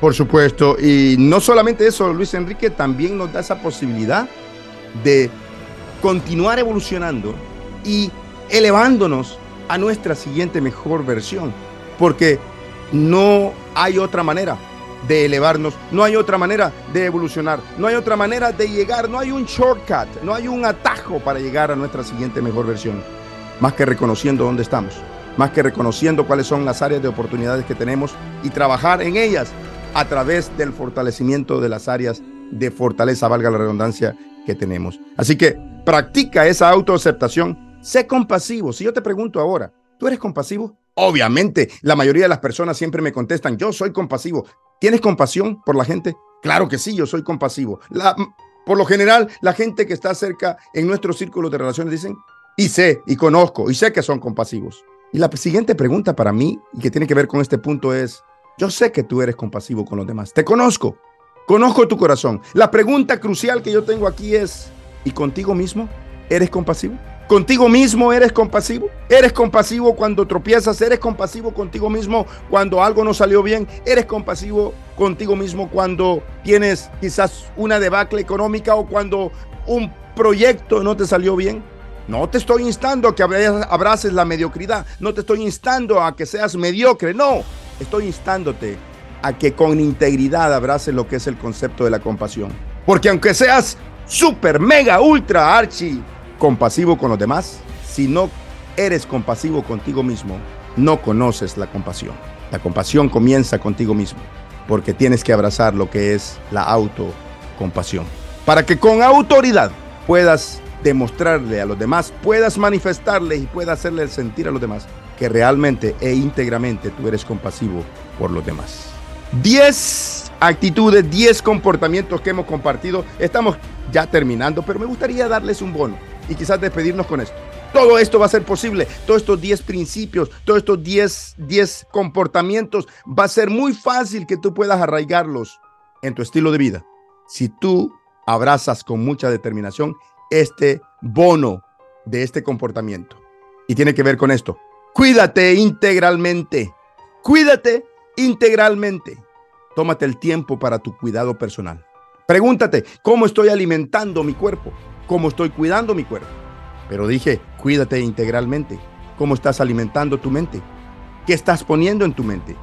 Por supuesto, y no solamente eso, Luis Enrique también nos da esa posibilidad de continuar evolucionando y elevándonos a nuestra siguiente mejor versión, porque no hay otra manera de elevarnos, no hay otra manera de evolucionar, no hay otra manera de llegar, no hay un shortcut, no hay un atajo para llegar a nuestra siguiente mejor versión, más que reconociendo dónde estamos, más que reconociendo cuáles son las áreas de oportunidades que tenemos y trabajar en ellas a través del fortalecimiento de las áreas de fortaleza, valga la redundancia, que tenemos. Así que practica esa autoaceptación, sé compasivo. Si yo te pregunto ahora, ¿tú eres compasivo? Obviamente, la mayoría de las personas siempre me contestan, yo soy compasivo. ¿Tienes compasión por la gente? Claro que sí, yo soy compasivo. por lo general, la gente que está cerca en nuestro círculo de relaciones dicen, y sé, y conozco, y sé que son compasivos. Y la siguiente pregunta para mí, y que tiene que ver con este punto, es, yo sé que tú eres compasivo con los demás, te conozco, conozco tu corazón. La pregunta crucial que yo tengo aquí es, ¿y contigo mismo eres compasivo? Contigo mismo eres compasivo. Eres compasivo cuando tropiezas. Eres compasivo contigo mismo cuando algo no salió bien. Eres compasivo contigo mismo cuando tienes quizás una debacle económica o cuando un proyecto no te salió bien. No te estoy instando a que abraces la mediocridad. No te estoy instando a que seas mediocre. No, estoy instándote a que con integridad abraces lo que es el concepto de la compasión. Porque aunque seas super, mega, ultra, archi compasivo con los demás, si no eres compasivo contigo mismo, no conoces la compasión. La compasión comienza contigo mismo, porque tienes que abrazar lo que es la autocompasión, para que con autoridad puedas demostrarle a los demás, puedas manifestarle y puedas hacerle sentir a los demás que realmente e íntegramente tú eres compasivo por los demás. 10 actitudes, 10 comportamientos que hemos compartido. Estamos ya terminando, pero me gustaría darles un bono y quizás despedirnos con esto. Todo esto va a ser posible, todos estos 10 principios, todos estos 10, 10 comportamientos, va a ser muy fácil que tú puedas arraigarlos en tu estilo de vida. Si tú abrazas con mucha determinación este bono de este comportamiento. Y tiene que ver con esto. Cuídate integralmente. Cuídate integralmente. Tómate el tiempo para tu cuidado personal. Pregúntate, ¿cómo estoy alimentando mi cuerpo? ¿Cómo estoy cuidando mi cuerpo? Pero dije, cuídate integralmente. ¿Cómo estás alimentando tu mente? ¿Qué estás poniendo en tu mente?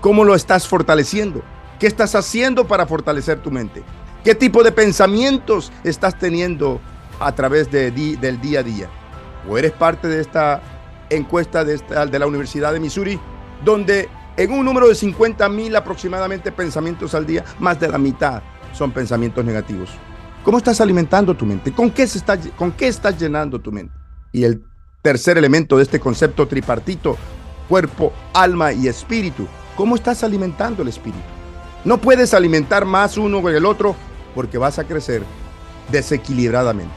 ¿Cómo lo estás fortaleciendo? ¿Qué estás haciendo para fortalecer tu mente? ¿Qué tipo de pensamientos estás teniendo a través de del día a día? ¿O eres parte de esta encuesta de, de la Universidad de Missouri, donde en un número de 50 mil aproximadamente pensamientos al día, más de la mitad son pensamientos negativos. ¿Cómo estás alimentando tu mente? ¿Con qué, se ¿Con qué estás llenando tu mente? Y el tercer elemento de este concepto tripartito, cuerpo, alma y espíritu. ¿Cómo estás alimentando el espíritu? No puedes alimentar más uno que el otro porque vas a crecer desequilibradamente.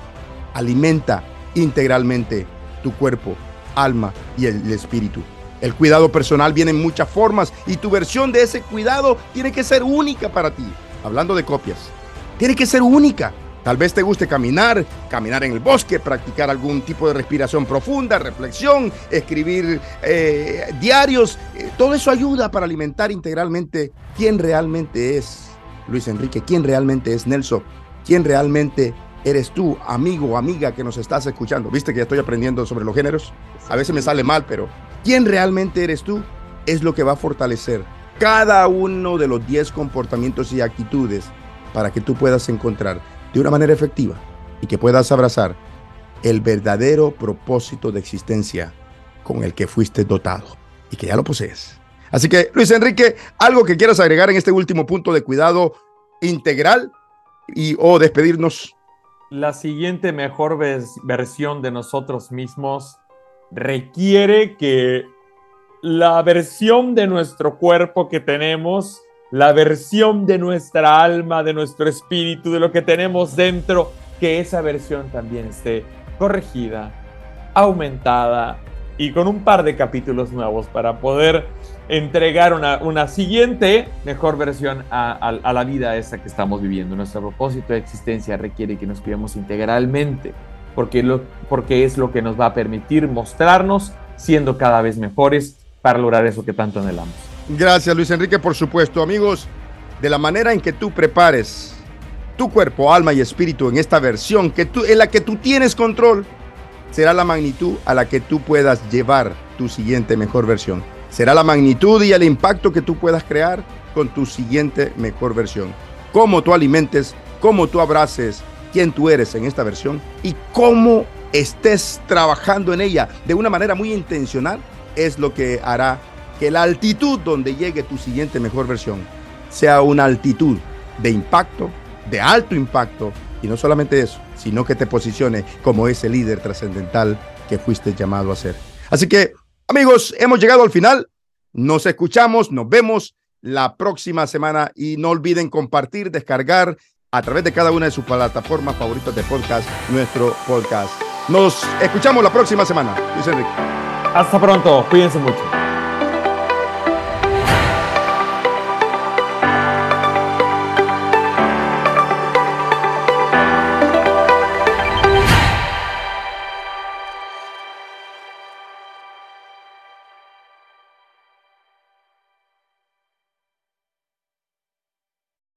Alimenta integralmente tu cuerpo, alma y el espíritu. El cuidado personal viene en muchas formas y tu versión de ese cuidado tiene que ser única para ti. Hablando de copias, tiene que ser única. Tal vez te guste caminar, caminar en el bosque, practicar algún tipo de respiración profunda, reflexión, escribir eh, diarios. Eh, todo eso ayuda para alimentar integralmente quién realmente es Luis Enrique, quién realmente es Nelson, quién realmente eres tú, amigo o amiga que nos estás escuchando. ¿Viste que ya estoy aprendiendo sobre los géneros? A veces me sale mal, pero quién realmente eres tú es lo que va a fortalecer cada uno de los 10 comportamientos y actitudes para que tú puedas encontrar de una manera efectiva y que puedas abrazar el verdadero propósito de existencia con el que fuiste dotado y que ya lo posees. Así que, Luis Enrique, algo que quieras agregar en este último punto de cuidado integral y o despedirnos. La siguiente mejor versión de nosotros mismos requiere que la versión de nuestro cuerpo que tenemos, la versión de nuestra alma, de nuestro espíritu, de lo que tenemos dentro, que esa versión también esté corregida, aumentada y con un par de capítulos nuevos para poder entregar una, siguiente mejor versión a, la vida esa que estamos viviendo. Nuestro propósito de existencia requiere que nos cuidemos integralmente porque, lo, porque es lo que nos va a permitir mostrarnos siendo cada vez mejores para lograr eso que tanto anhelamos. Gracias Luis Enrique, por supuesto. Amigos, de la manera en que tú prepares tu cuerpo, alma y espíritu en esta versión que tú, en la que tú tienes control, será la magnitud a la que tú puedas llevar tu siguiente mejor versión. Será la magnitud y el impacto que tú puedas crear con tu siguiente mejor versión. Cómo tú alimentes, cómo tú abraces quién tú eres en esta versión y cómo estés trabajando en ella de una manera muy intencional es lo que hará que la altitud donde llegue tu siguiente mejor versión sea una altitud de impacto, de alto impacto, y no solamente eso, sino que te posicione como ese líder trascendental que fuiste llamado a ser. Así que, amigos, hemos llegado al final. Nos escuchamos, nos vemos la próxima semana y no olviden compartir, descargar a través de cada una de sus plataformas favoritas de podcast nuestro podcast. Nos escuchamos la próxima semana. Luis Enrique. Hasta pronto, cuídense mucho.